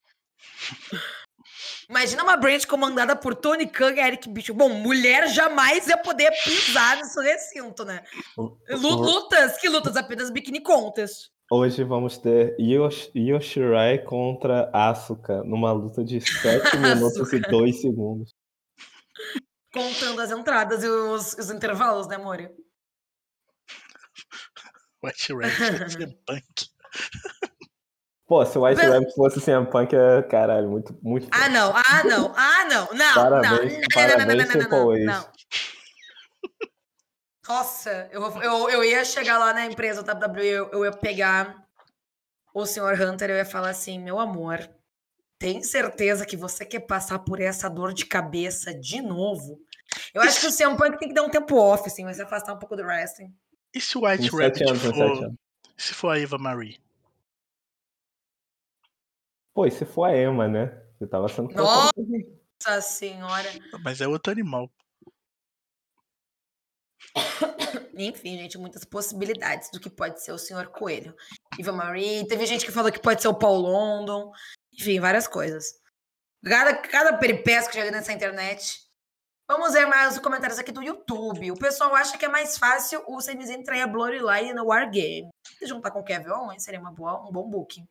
Imagina uma brand comandada por Tony Khan e Eric Bicho. Bom, mulher jamais ia poder pisar nesse recinto, né? Lutas, que lutas? Apenas Bikini Contest. Hoje vamos ter Yosh Yoshirai contra Asuka numa luta de 7 minutos e 2 segundos contando as entradas e os, os intervalos, né, Mori? White Rabbit CM Punk. Pô, se o White Rabbit fosse CM Punk, é caralho, muito, muito. Ah, não, ah, não, ah, não, não, parabéns, não, parabéns, não, não, não, não, Nossa, eu, eu, eu ia chegar lá na empresa WWE, eu, eu ia pegar o Sr. Hunter, eu ia falar assim, meu amor, tem certeza que você quer passar por essa dor de cabeça de novo? Eu acho que o CM Punk tem que dar um tempo off, assim, mas se afastar um pouco do wrestling. E se o White Rabbit anos, for... Se for a Eva Marie? Pô, e se for a Emma, né? Você tava sendo Nossa senhora. Mas é outro animal. Enfim, gente, muitas possibilidades do que pode ser o senhor Coelho. Iva Marie, teve gente que falou que pode ser o Paul London. Enfim, várias coisas. Cada, cada peripécia que chega nessa internet. Vamos ver mais os comentários aqui do YouTube. O pessoal acha que é mais fácil o Sami Zayn trair a Bloodline no Wargame. Se juntar com o Kevin Owens, seria uma boa, um bom booking.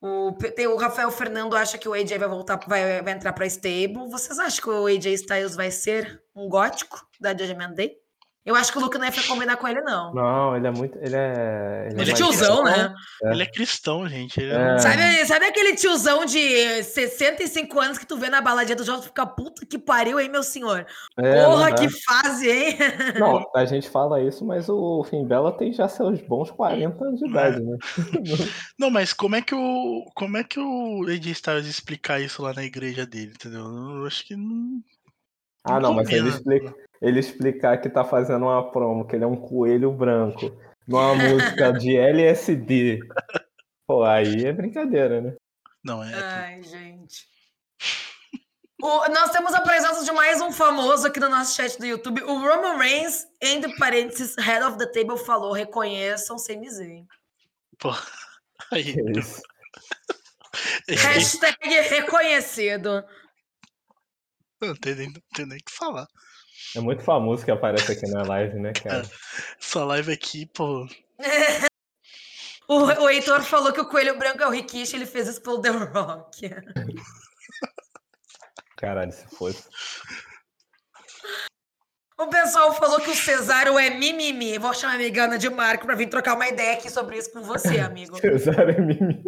O, o Rafael Fernando acha que o AJ vai voltar, vai, vai entrar para stable. Vocês acham que o AJ Styles vai ser um gótico da Judgment Day? Eu acho que o Luke não ia combinar com ele, não. Não, ele é muito. Ele é. Ele, ele é, é tiozão, né? É. Ele é cristão, gente. É... Sabe, sabe aquele tiozão de 65 anos que tu vê na baladinha do jogos e fica puta que pariu, hein, meu senhor? É, Porra, que fase, hein? Não, a gente fala isso, mas o Fimbella tem já seus bons 40 anos de idade, né? Não, mas como é que o. Como é que o AJ Styles explicar isso lá na igreja dele, entendeu? Eu acho que não. Ah, não, mas ele explica, ele explicar que tá fazendo uma promo, que ele é um coelho branco, numa música de LSD. Pô, aí é brincadeira, né? Não é. Ai, gente. O, nós temos a presença de mais um famoso aqui no nosso chat do YouTube. O Roman Reigns, entre parênteses, Head of the Table, falou: reconheçam Sami Zayn. Pô, aí. Hashtag reconhecido. Não tem nem, não tem nem o que falar. É muito famoso que aparece aqui na live, né, cara? Essa live aqui, pô. o, o Heitor falou que o coelho branco é o Rikishi, ele fez pelo The Rock. Caralho, se fosse. O pessoal falou que o Cesário é mimimi. Vou chamar a Migana de Marco para vir trocar uma ideia aqui sobre isso com você, amigo. Cesário é mimimi.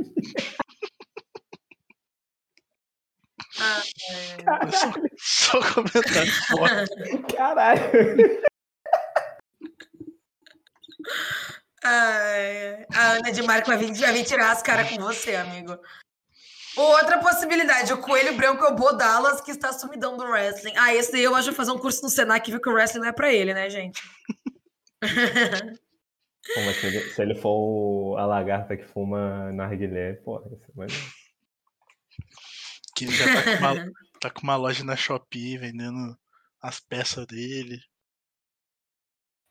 Ah, é... só, só comentário foda. Caralho. Ai, a Ana de Marco vai vir, vai vir tirar as caras com você, amigo. Outra possibilidade, o Coelho Branco é o Bo Dallas, que está sumidão do wrestling. Ah, esse daí eu acho fazer um curso no Senac e viu que o wrestling não é pra ele, né, gente? Como se, ele, se ele for a lagarta que fuma narguilé, porra, isso é que ele já tá com, uma, tá com uma loja na Shopee vendendo as peças dele.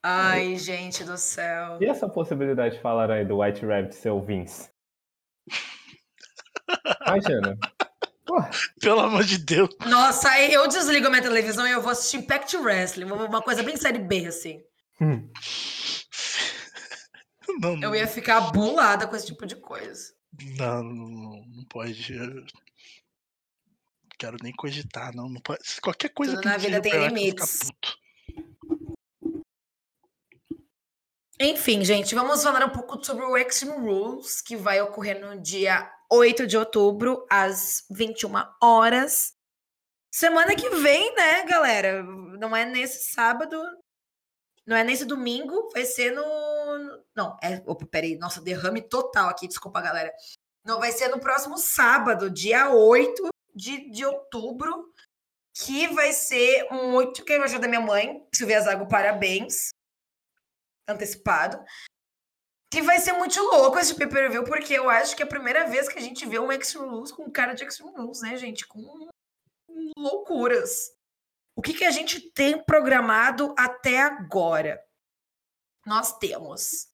Ai, gente do céu. E essa possibilidade de falar aí do White Rabbit ser o Vince? Imagina. Porra. Pelo amor de Deus. Nossa, eu desligo a minha televisão e eu vou assistir Impact Wrestling. Uma coisa bem série B, assim. Hum. Não, não. Eu ia ficar bolada com esse tipo de coisa. Não, não, não pode quero nem cogitar, não. não pode, qualquer coisa Tudo que na vida tem limites. Enfim, gente, vamos falar um pouco sobre o Extreme Rules, que vai ocorrer no dia 8 de outubro, às 21 horas. Semana que vem, né, galera? Não é nesse sábado, não é nesse domingo, vai ser no. Não, é. Opa, peraí, nossa, derrame total aqui, desculpa, galera. Não, vai ser no próximo sábado, dia 8 de, de outubro, que vai ser muito que eu ajudo da minha mãe, Silvia Zago, parabéns. Antecipado. Que vai ser muito louco esse pay-per-view, porque eu acho que é a primeira vez que a gente vê um Extreme Rules com cara de Extreme Rules, né, gente? Com loucuras. O que, que a gente tem programado até agora? Nós temos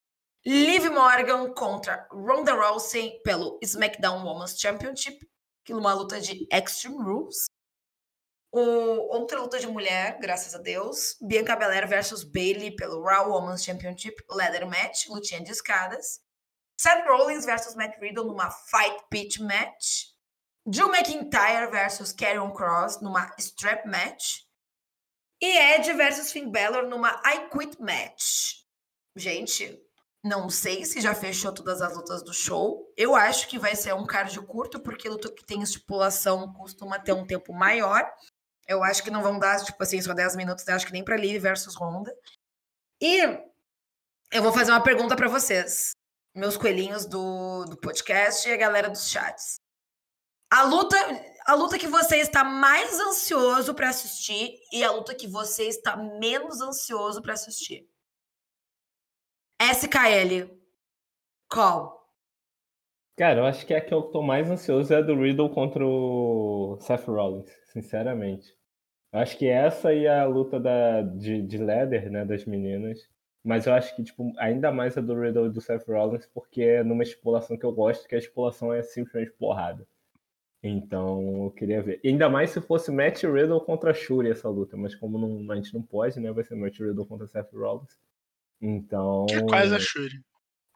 Liv Morgan contra Ronda Rousey pelo SmackDown Women's Championship uma luta de Extreme Rules. Outra luta de mulher, graças a Deus. Bianca Belair versus Bailey pelo Raw Women's Championship Leather Match, lutinha de escadas. Seth Rollins versus Matt Riddle numa Fight Pitch Match. Drew McIntyre versus Karrion Cross numa Strap Match. E Edge versus Finn Balor numa I Quit Match. Gente, não sei se já fechou todas as lutas do show. Eu acho que vai ser um card curto, porque luta que tem estipulação costuma ter um tempo maior. Eu acho que não vão dar, tipo assim, só 10 minutos, eu acho que nem para Liv versus Honda. E eu vou fazer uma pergunta para vocês, meus coelhinhos do, do podcast e a galera dos chats. A luta, a luta que você está mais ansioso para assistir e a luta que você está menos ansioso para assistir. SKL. Qual? Cara, eu acho que a que eu tô mais ansioso é a do Riddle contra o Seth Rollins, sinceramente. Acho que essa e a luta da, de, de leather, né, das meninas. Mas eu acho que, tipo, ainda mais a do Riddle e do Seth Rollins, porque é numa estipulação que eu gosto, que a estipulação é simplesmente porrada. Então, eu queria ver. E ainda mais se fosse Matt Riddle contra Shuri essa luta, mas como não, a gente não pode, né? Vai ser Matt Riddle contra Seth Rollins. Então. Que é quase a Shuri.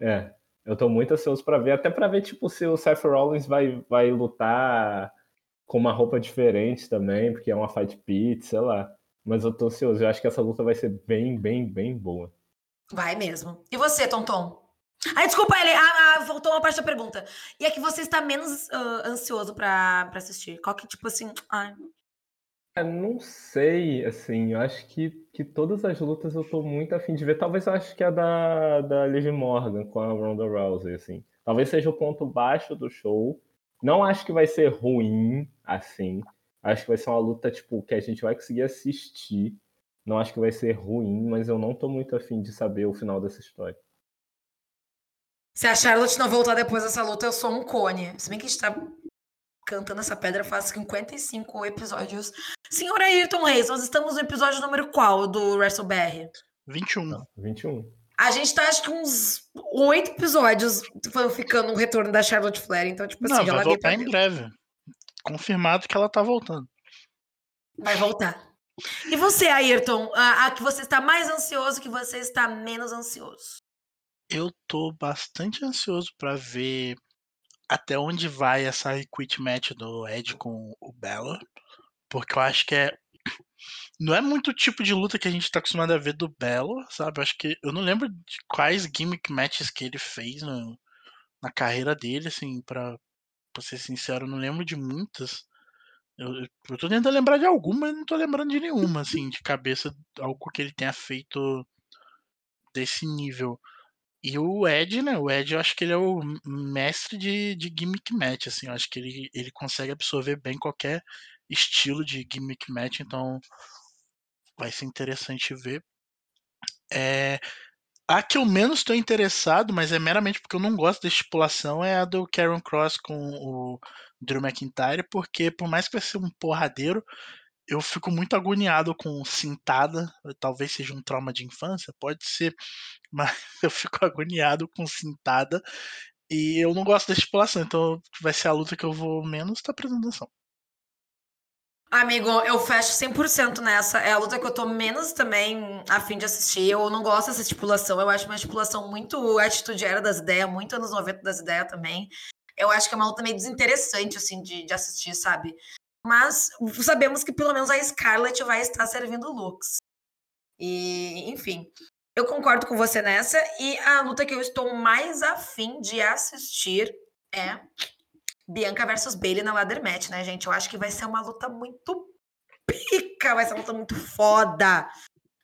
É. Eu tô muito ansioso para ver, até para ver, tipo, se o Seth Rollins vai, vai lutar com uma roupa diferente também, porque é uma fight pit, sei lá. Mas eu tô ansioso, eu acho que essa luta vai ser bem, bem, bem boa. Vai mesmo. E você, Tonton? Ai, desculpa, ele. Ah, ah, voltou uma parte da pergunta. E é que você está menos uh, ansioso para assistir? Qual que, tipo assim. Ai. É, não sei, assim, eu acho que, que todas as lutas eu tô muito afim de ver. Talvez eu acho que a da, da Liv Morgan com a Ronda Rousey, assim. Talvez seja o ponto baixo do show. Não acho que vai ser ruim, assim. Acho que vai ser uma luta, tipo, que a gente vai conseguir assistir. Não acho que vai ser ruim, mas eu não tô muito afim de saber o final dessa história. Se a Charlotte não voltar depois dessa luta, eu sou um cone. Se bem que a gente tá cantando essa pedra faz 55 episódios. Senhor Ayrton Reis, nós estamos no episódio número qual do WrestleBR? 21. Não, 21. A gente tá, acho que uns oito episódios ficando o retorno da Charlotte Flair. Então, tipo assim, Não, vai voltar em breve. Confirmado que ela tá voltando. Vai voltar. E você, Ayrton? A, a que você está mais ansioso, que você está menos ansioso? Eu tô bastante ansioso para ver até onde vai essa quit match do Ed com o Balor, porque eu acho que é não é muito o tipo de luta que a gente tá acostumado a ver do Balor, sabe? Eu acho que eu não lembro de quais gimmick matches que ele fez no, na carreira dele, assim, para ser sincero, eu não lembro de muitas. Eu, eu tô tentando lembrar de alguma, mas não tô lembrando de nenhuma, assim, de cabeça, algo que ele tenha feito desse nível. E o Ed, né? O Ed, eu acho que ele é o mestre de, de gimmick match, assim. Eu acho que ele, ele consegue absorver bem qualquer estilo de gimmick match, então vai ser interessante ver. É, a que eu menos estou interessado, mas é meramente porque eu não gosto da estipulação, é a do Karen Cross com o Drew McIntyre, porque por mais que vai ser um porradeiro, eu fico muito agoniado com cintada, talvez seja um trauma de infância, pode ser, mas eu fico agoniado com cintada e eu não gosto da estipulação, então vai ser a luta que eu vou menos estar prestando atenção. Amigo, eu fecho 100% nessa. É a luta que eu tô menos também a fim de assistir. Eu não gosto dessa estipulação. Eu acho uma estipulação muito atitude era das ideias, muito anos 90 das ideias também. Eu acho que é uma luta meio desinteressante, assim, de, de assistir, sabe? Mas sabemos que pelo menos a Scarlett vai estar servindo looks. E, enfim, eu concordo com você nessa. E a luta que eu estou mais afim de assistir é Bianca versus Bailey na ladder match, né, gente? Eu acho que vai ser uma luta muito pica, vai ser uma luta muito foda.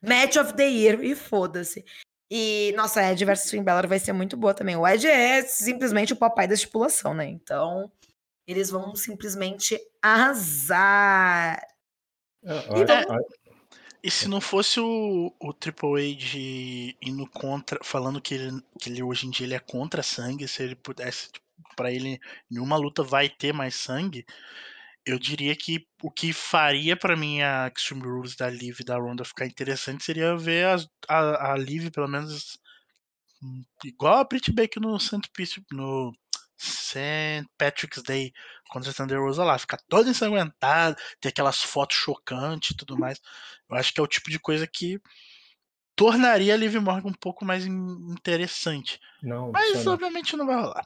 Match of the Year, e foda-se. E, nossa, Ed versus Finn Balor vai ser muito boa também. O Ed é simplesmente o papai da estipulação, né? Então, eles vão simplesmente arrasar. É, então, e se não fosse o, o Triple H indo contra, falando que ele, que ele hoje em dia ele é contra sangue, se ele pudesse, tipo, para ele nenhuma luta vai ter mais sangue, eu diria que o que faria para mim a Extreme Rules da Liv e da Ronda ficar interessante seria ver as, a, a Liv pelo menos hum, igual a Brit Baker no St. no St. Patrick's Day contra a Thunder Rosa lá, ficar toda ensanguentada, ter aquelas fotos chocantes e tudo mais. Eu acho que é o tipo de coisa que tornaria a Liv Morgan um pouco mais interessante. Não, Mas obviamente não vai rolar.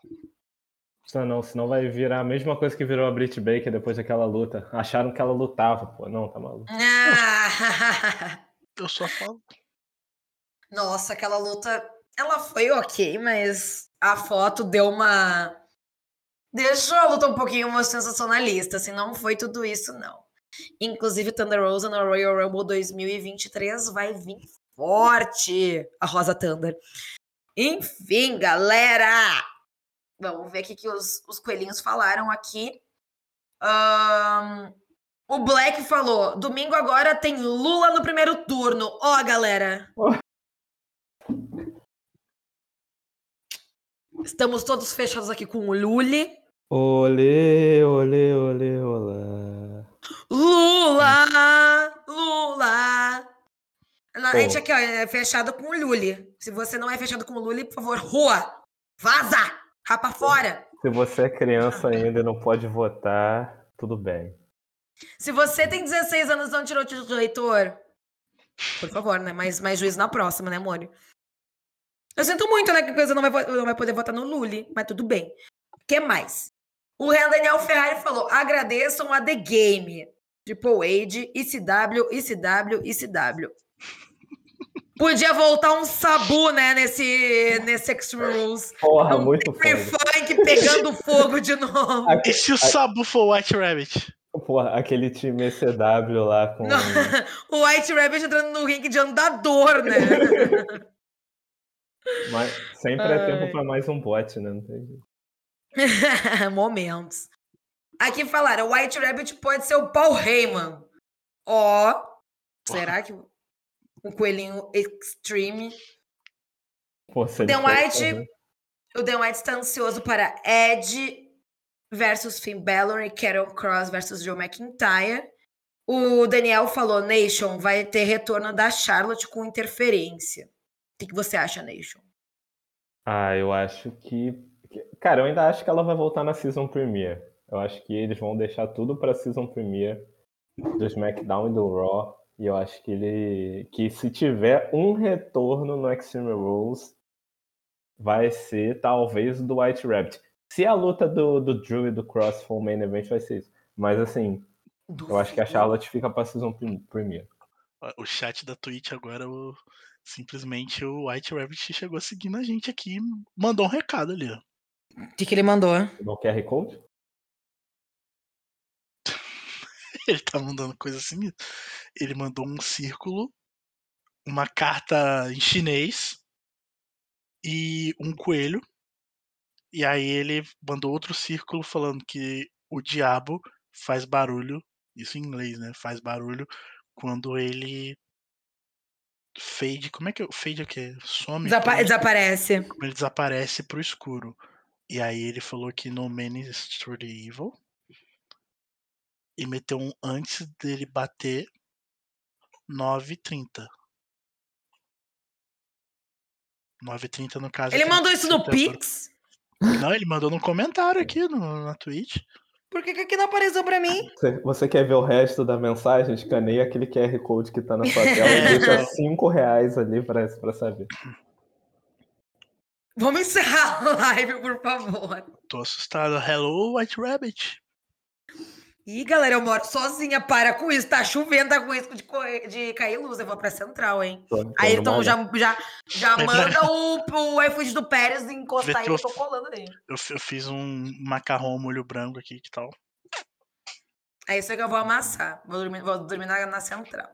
Não, não, senão vai virar a mesma coisa que virou a Brit Baker depois daquela luta. Acharam que ela lutava, pô. Não, tá maluco. Ah. Eu só falo. Nossa, aquela luta, ela foi ok, mas a foto deu uma deixou a luta um pouquinho mais sensacionalista, assim, não foi tudo isso, não. Inclusive, Thunder Rosa no Royal Rumble 2023 vai vir forte, a Rosa Thunder. Enfim, galera! Vamos ver o que os, os coelhinhos falaram aqui. Um, o Black falou: domingo agora tem Lula no primeiro turno. Ó, oh, galera. Estamos todos fechados aqui com o Luli. Olê, olê, olê, olá. Lula! A Pô. gente aqui, ó, é fechado com o Lully. Se você não é fechado com o Lully, por favor, rua! Vaza! Rapa fora! Se você é criança ainda e não pode votar, tudo bem. Se você tem 16 anos e não tirou o título de eleitor, por favor, né? Mais, mais juízo na próxima, né, amor? Eu sinto muito, né, que você não vai, não vai poder votar no Lully, mas tudo bem. O que mais? O Renan Daniel Ferrari falou: agradeçam a The Game. Triple H, ICW, ICW, ICW. Podia voltar um sabu, né, nesse, nesse Extreme Rules. Porra, um muito Free foda. Funk pegando fogo de novo. E se o Sabu for White Rabbit? Porra, aquele time ECW lá com. Não, o White Rabbit entrando no ringue de andador, né? Mas sempre é Ai. tempo pra mais um bot, né? Não tem. Momentos. Aqui falaram, o White Rabbit pode ser o Paul Heyman. Ó, será que o coelhinho extreme... Pô, ele Dan White- O Dan White está ansioso para Edge versus Finn Balor e Carol Cross versus Joe McIntyre. O Daniel falou, Nation vai ter retorno da Charlotte com interferência. O que, que você acha, Nation? Ah, eu acho que. Cara, eu ainda acho que ela vai voltar na Season Premiere. Eu acho que eles vão deixar tudo pra Season Premiere do SmackDown e do Raw. E eu acho que ele. Que se tiver um retorno no Extreme Rules, vai ser talvez o do White Rabbit. Se a luta do, do Drew e do Cross for o main event, vai ser isso. Mas assim, eu acho que a Charlotte fica pra Season Pre- Premiere. O chat da Twitch agora, o- simplesmente o White Rabbit chegou seguindo a gente aqui e mandou um recado ali, ó. O que, que ele mandou? No QR Code? Ele tá mandando coisa assim. Ele mandou um círculo, uma carta em chinês e um coelho. E aí ele mandou outro círculo falando que o diabo faz barulho, isso em inglês, né? Faz barulho quando ele fade, como é que é? Fade é o quê? Some Desapa- pro- desaparece. ele desaparece pro escuro. E aí ele falou que no Man is truly evil. E meteu um antes dele bater 9h30. 9h30 no caso. Ele mandou isso no 30 de Pix? Não, ele mandou no comentário aqui no, na Twitch. Por que, que aqui não apareceu pra mim? Você, você quer ver o resto da mensagem? Escaneia aquele QR Code que tá na sua tela e deixa 5 reais ali pra, pra saber. Vamos encerrar a live, por favor. Tô assustado. Hello, White Rabbit. Ih, galera, eu moro sozinha. Para com isso. Tá chovendo, tá com risco de, correr- de cair luz. Eu vou pra central, hein? Tô- tô Aí, então, já, já, já manda o, o iFood do Pérez encostar aí que eu tô colando aí. Eu, eu fiz um macarrão molho branco aqui, que tal? É isso aí que eu vou amassar. Vou dormir, vou dormir na, na central.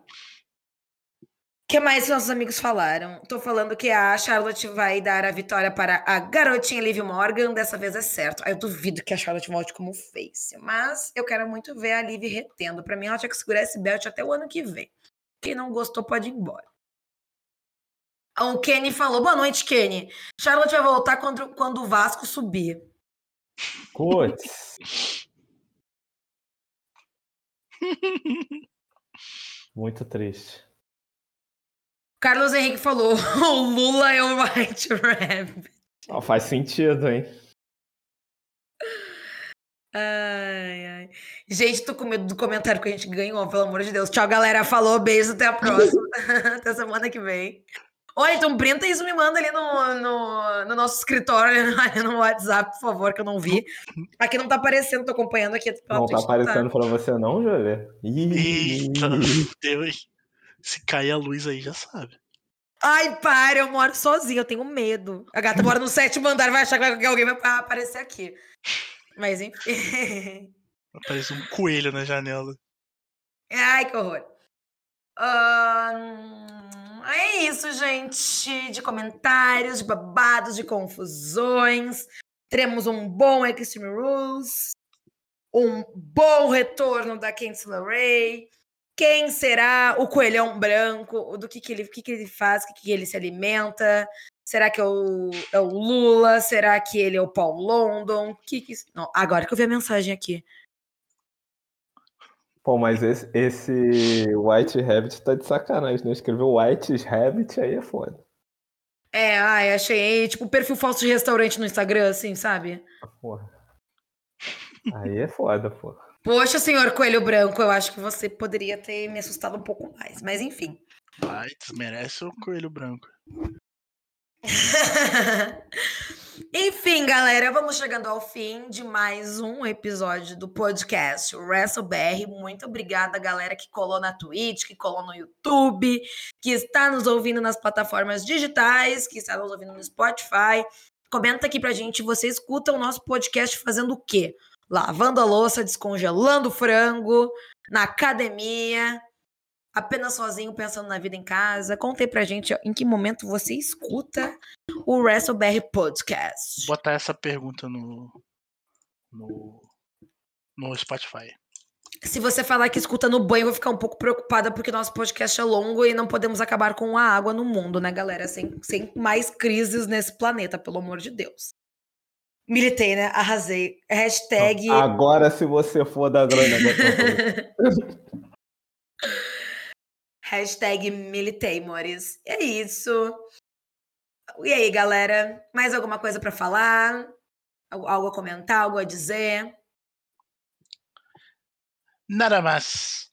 O que mais nossos amigos falaram? Tô falando que a Charlotte vai dar a vitória para a garotinha Liv Morgan. Dessa vez é certo. Aí eu duvido que a Charlotte volte como face. Mas eu quero muito ver a Liv retendo. Pra mim, ela tinha que segurar esse belt até o ano que vem. Quem não gostou pode ir embora. O Kenny falou: Boa noite, Kenny. Charlotte vai voltar quando, quando o Vasco subir. Putz. Muito triste. Carlos Henrique falou: O Lula é o White Rabbit. Ó, faz sentido, hein? Ai, ai. Gente, tô com medo do comentário que a gente ganhou, pelo amor de Deus. Tchau, galera. Falou, beijo, até a próxima. até semana que vem. Olha, então printa isso, me manda ali no, no, no nosso escritório, no WhatsApp, por favor, que eu não vi. Aqui não tá aparecendo, tô acompanhando aqui Não tá aparecendo pra você não, Jolê? Ih, Eita, deu, hein? Se cair a luz aí, já sabe. Ai, para, eu moro sozinha, eu tenho medo. A gata mora no sétimo andar, vai achar que alguém vai aparecer aqui. Mas enfim. Aparece um coelho na janela. Ai, que horror. Ahn, é isso, gente. De comentários, de babados, de confusões. Teremos um bom Extreme Rules. Um bom retorno da Candice LeRae. Quem será o coelhão branco? Do que, que, ele, o que, que ele faz? O que, que ele se alimenta? Será que é o, é o Lula? Será que ele é o Paul London? Que que, não, agora que eu vi a mensagem aqui. Pô, mas esse, esse White Rabbit tá de sacanagem, né? Escreveu White Rabbit, aí é foda. É, ai, achei tipo perfil falso de restaurante no Instagram, assim, sabe? Porra. Aí é foda, pô. Poxa, senhor Coelho Branco, eu acho que você poderia ter me assustado um pouco mais, mas enfim. Vai, desmerece o coelho branco. Enfim, galera, vamos chegando ao fim de mais um episódio do podcast WrestleBR. Muito obrigada, galera, que colou na Twitch, que colou no YouTube, que está nos ouvindo nas plataformas digitais, que está nos ouvindo no Spotify. Comenta aqui pra gente, você escuta o nosso podcast fazendo o quê? Lavando a louça, descongelando o frango, na academia, apenas sozinho pensando na vida em casa. Conte aí pra gente em que momento você escuta o WrestleBR Podcast. Botar essa pergunta no. no. no Spotify. Se você falar que escuta no banho, eu vou ficar um pouco preocupada porque nosso podcast é longo e não podemos acabar com a água no mundo, né, galera? Sem, sem mais crises nesse planeta, pelo amor de Deus. Militei, né? Arrasei. Hashtag. Agora, se você for da grana. Hashtag militei, Mores. É isso. E aí, galera? Mais alguma coisa para falar? Algo algo a comentar? Algo a dizer? Nada mais.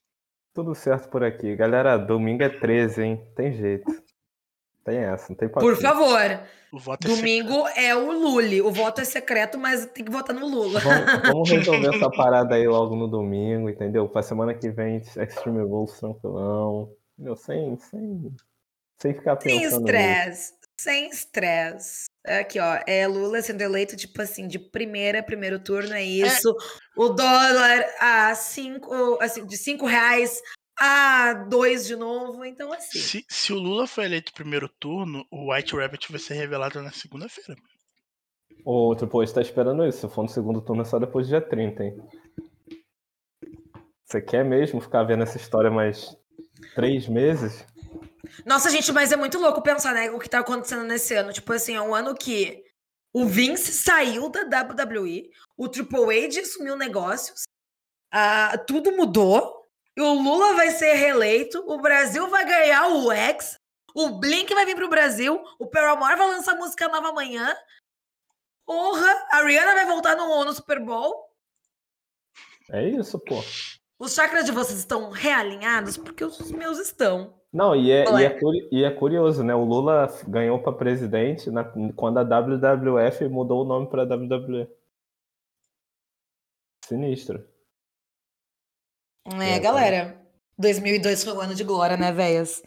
Tudo certo por aqui. Galera, domingo é 13, hein? Tem jeito. Tem essa, não tem Por paciência. favor. O voto é Domingo é o Lule. O voto é secreto, mas tem que votar no Lula. Vamos, vamos resolver essa parada aí logo no domingo, entendeu? Pra semana que vem, Extreme Rules tranquilão. Meu, sem, sem, sem ficar Sem pensando nisso. estresse. Sem estresse. Aqui, ó. É Lula sendo eleito, tipo assim, de primeira, primeiro turno, é isso. O dólar a cinco, assim, de cinco reais a dois de novo. Então, assim. Se, se o Lula for eleito primeiro turno, o White Rabbit vai ser revelado na segunda-feira. Ô, Triple H tá esperando isso. Se for no segundo turno, é só depois do dia 30, hein? Você quer mesmo ficar vendo essa história mais três meses? Nossa, gente, mas é muito louco pensar, né? O que tá acontecendo nesse ano. Tipo assim, é um ano que o Vince saiu da WWE, o Triple H assumiu negócios, ah, tudo mudou, o Lula vai ser reeleito, o Brasil vai ganhar o X, o Blink vai vir pro Brasil, o Paramore vai lançar música nova amanhã. Porra, a Rihanna vai voltar no, no Super Bowl. É isso, pô. Os chakras de vocês estão realinhados? Porque os meus estão. Não, e é, e é? e é curioso, né? O Lula ganhou para presidente na- quando a WWF mudou o nome para WWE. Sinistro. É, É, galera. 2002 foi o ano de glória, né, véias?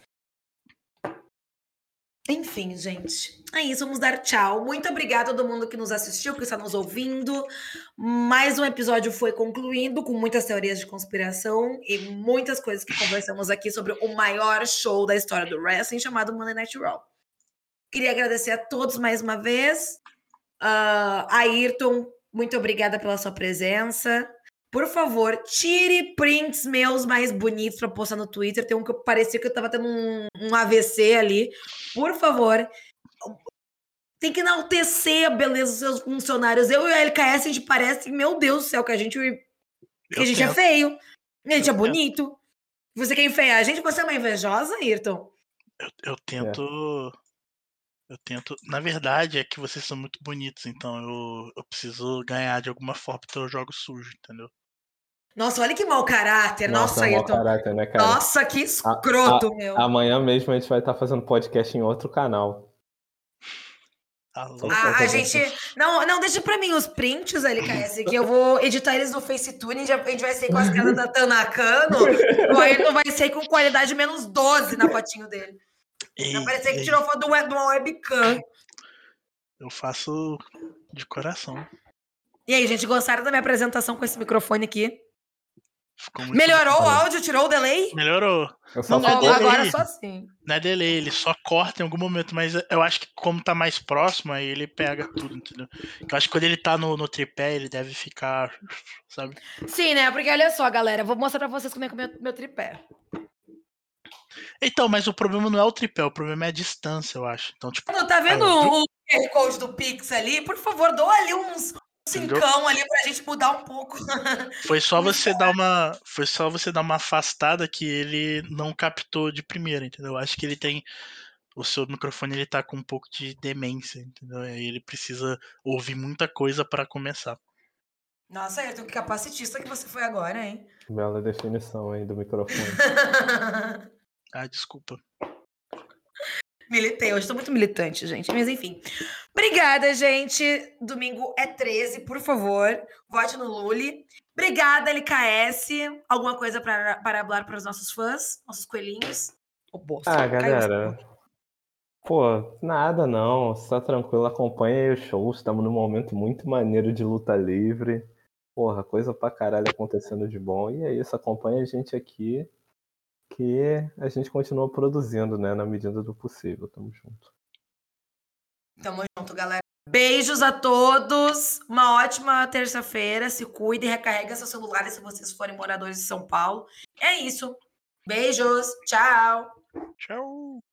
Enfim, gente. É isso, vamos dar tchau. Muito obrigada a todo mundo que nos assistiu, que está nos ouvindo. Mais um episódio foi concluindo com muitas teorias de conspiração e muitas coisas que conversamos aqui sobre o maior show da história do wrestling chamado Monday Night Raw. Queria agradecer a todos mais uma vez. Ah, Ayrton, muito obrigada pela sua presença. Por favor, tire prints meus mais bonitos pra postar no Twitter. Tem um que eu parecia que eu tava tendo um, um AVC ali. Por favor. Tem que enaltecer a beleza dos seus funcionários. Eu e a LKS, a gente parece, meu Deus do céu, que a gente, que a gente é tento. feio. A gente é Eu tento. bonito. Você quer enfeiar a gente? Você é uma invejosa, Ayrton? Eu, eu tento. Eu tento. Na verdade, é que vocês são muito bonitos, então eu, eu preciso ganhar de alguma forma, então eu jogo sujo, entendeu? Nossa, olha que mau caráter. Nossa, é mau Ayrton. caráter, né, cara? Nossa, que escroto, meu. Amanhã mesmo a gente vai estar fazendo podcast em outro canal. Alô? Ah, A, a gente. Não, não, deixa pra mim os prints, LKS, que eu vou editar eles no FaceTune. A gente, a gente vai sair com as caras da Tanakano. o Ayrton vai sair com qualidade menos 12 na fotinho dele. Ei, Vai parecer que tirou foto de uma webcam. Eu faço de coração. E aí, gente, gostaram da minha apresentação com esse microfone aqui? Ficou muito Melhorou o bom. áudio? Tirou o delay? Melhorou. Não, Ó, delay. agora só assim. Não é delay, ele só corta em algum momento, mas eu acho que como tá mais próximo, aí ele pega tudo, entendeu? Eu acho que quando ele tá no, no tripé, ele deve ficar, sabe? Sim, né? Porque olha só, galera, vou mostrar pra vocês como é que é o meu, meu tripé. Então, mas o problema não é o tripé, o problema é a distância, eu acho. Então, tipo, Não, tá vendo Ah, o QR Code do Pix ali? Por favor, dou ali uns cincão ali pra gente mudar um pouco. Foi só você dar uma. Foi só você dar uma afastada que ele não captou de primeira, entendeu? Acho que ele tem. O seu microfone ele tá com um pouco de demência, entendeu? Aí ele precisa ouvir muita coisa para começar. Nossa, Ayrton, que capacitista que você foi agora, hein? Bela definição aí do microfone. ah, desculpa. Militei, hoje estou muito militante, gente. Mas enfim. Obrigada, gente. Domingo é 13, por favor. Vote no Luli. Obrigada, LKS. Alguma coisa para, para falar para os nossos fãs, nossos coelhinhos? Oh, bosta, ah, galera. Pô, nada não. Está tranquilo, acompanha aí os shows. Estamos num momento muito maneiro de luta livre. Porra, coisa pra caralho acontecendo de bom. E é isso, acompanha a gente aqui que a gente continua produzindo, né, na medida do possível. Tamo junto. Tamo junto, galera. Beijos a todos. Uma ótima terça-feira. Se cuide, recarrega seus celulares se vocês forem moradores de São Paulo. É isso. Beijos. Tchau. Tchau.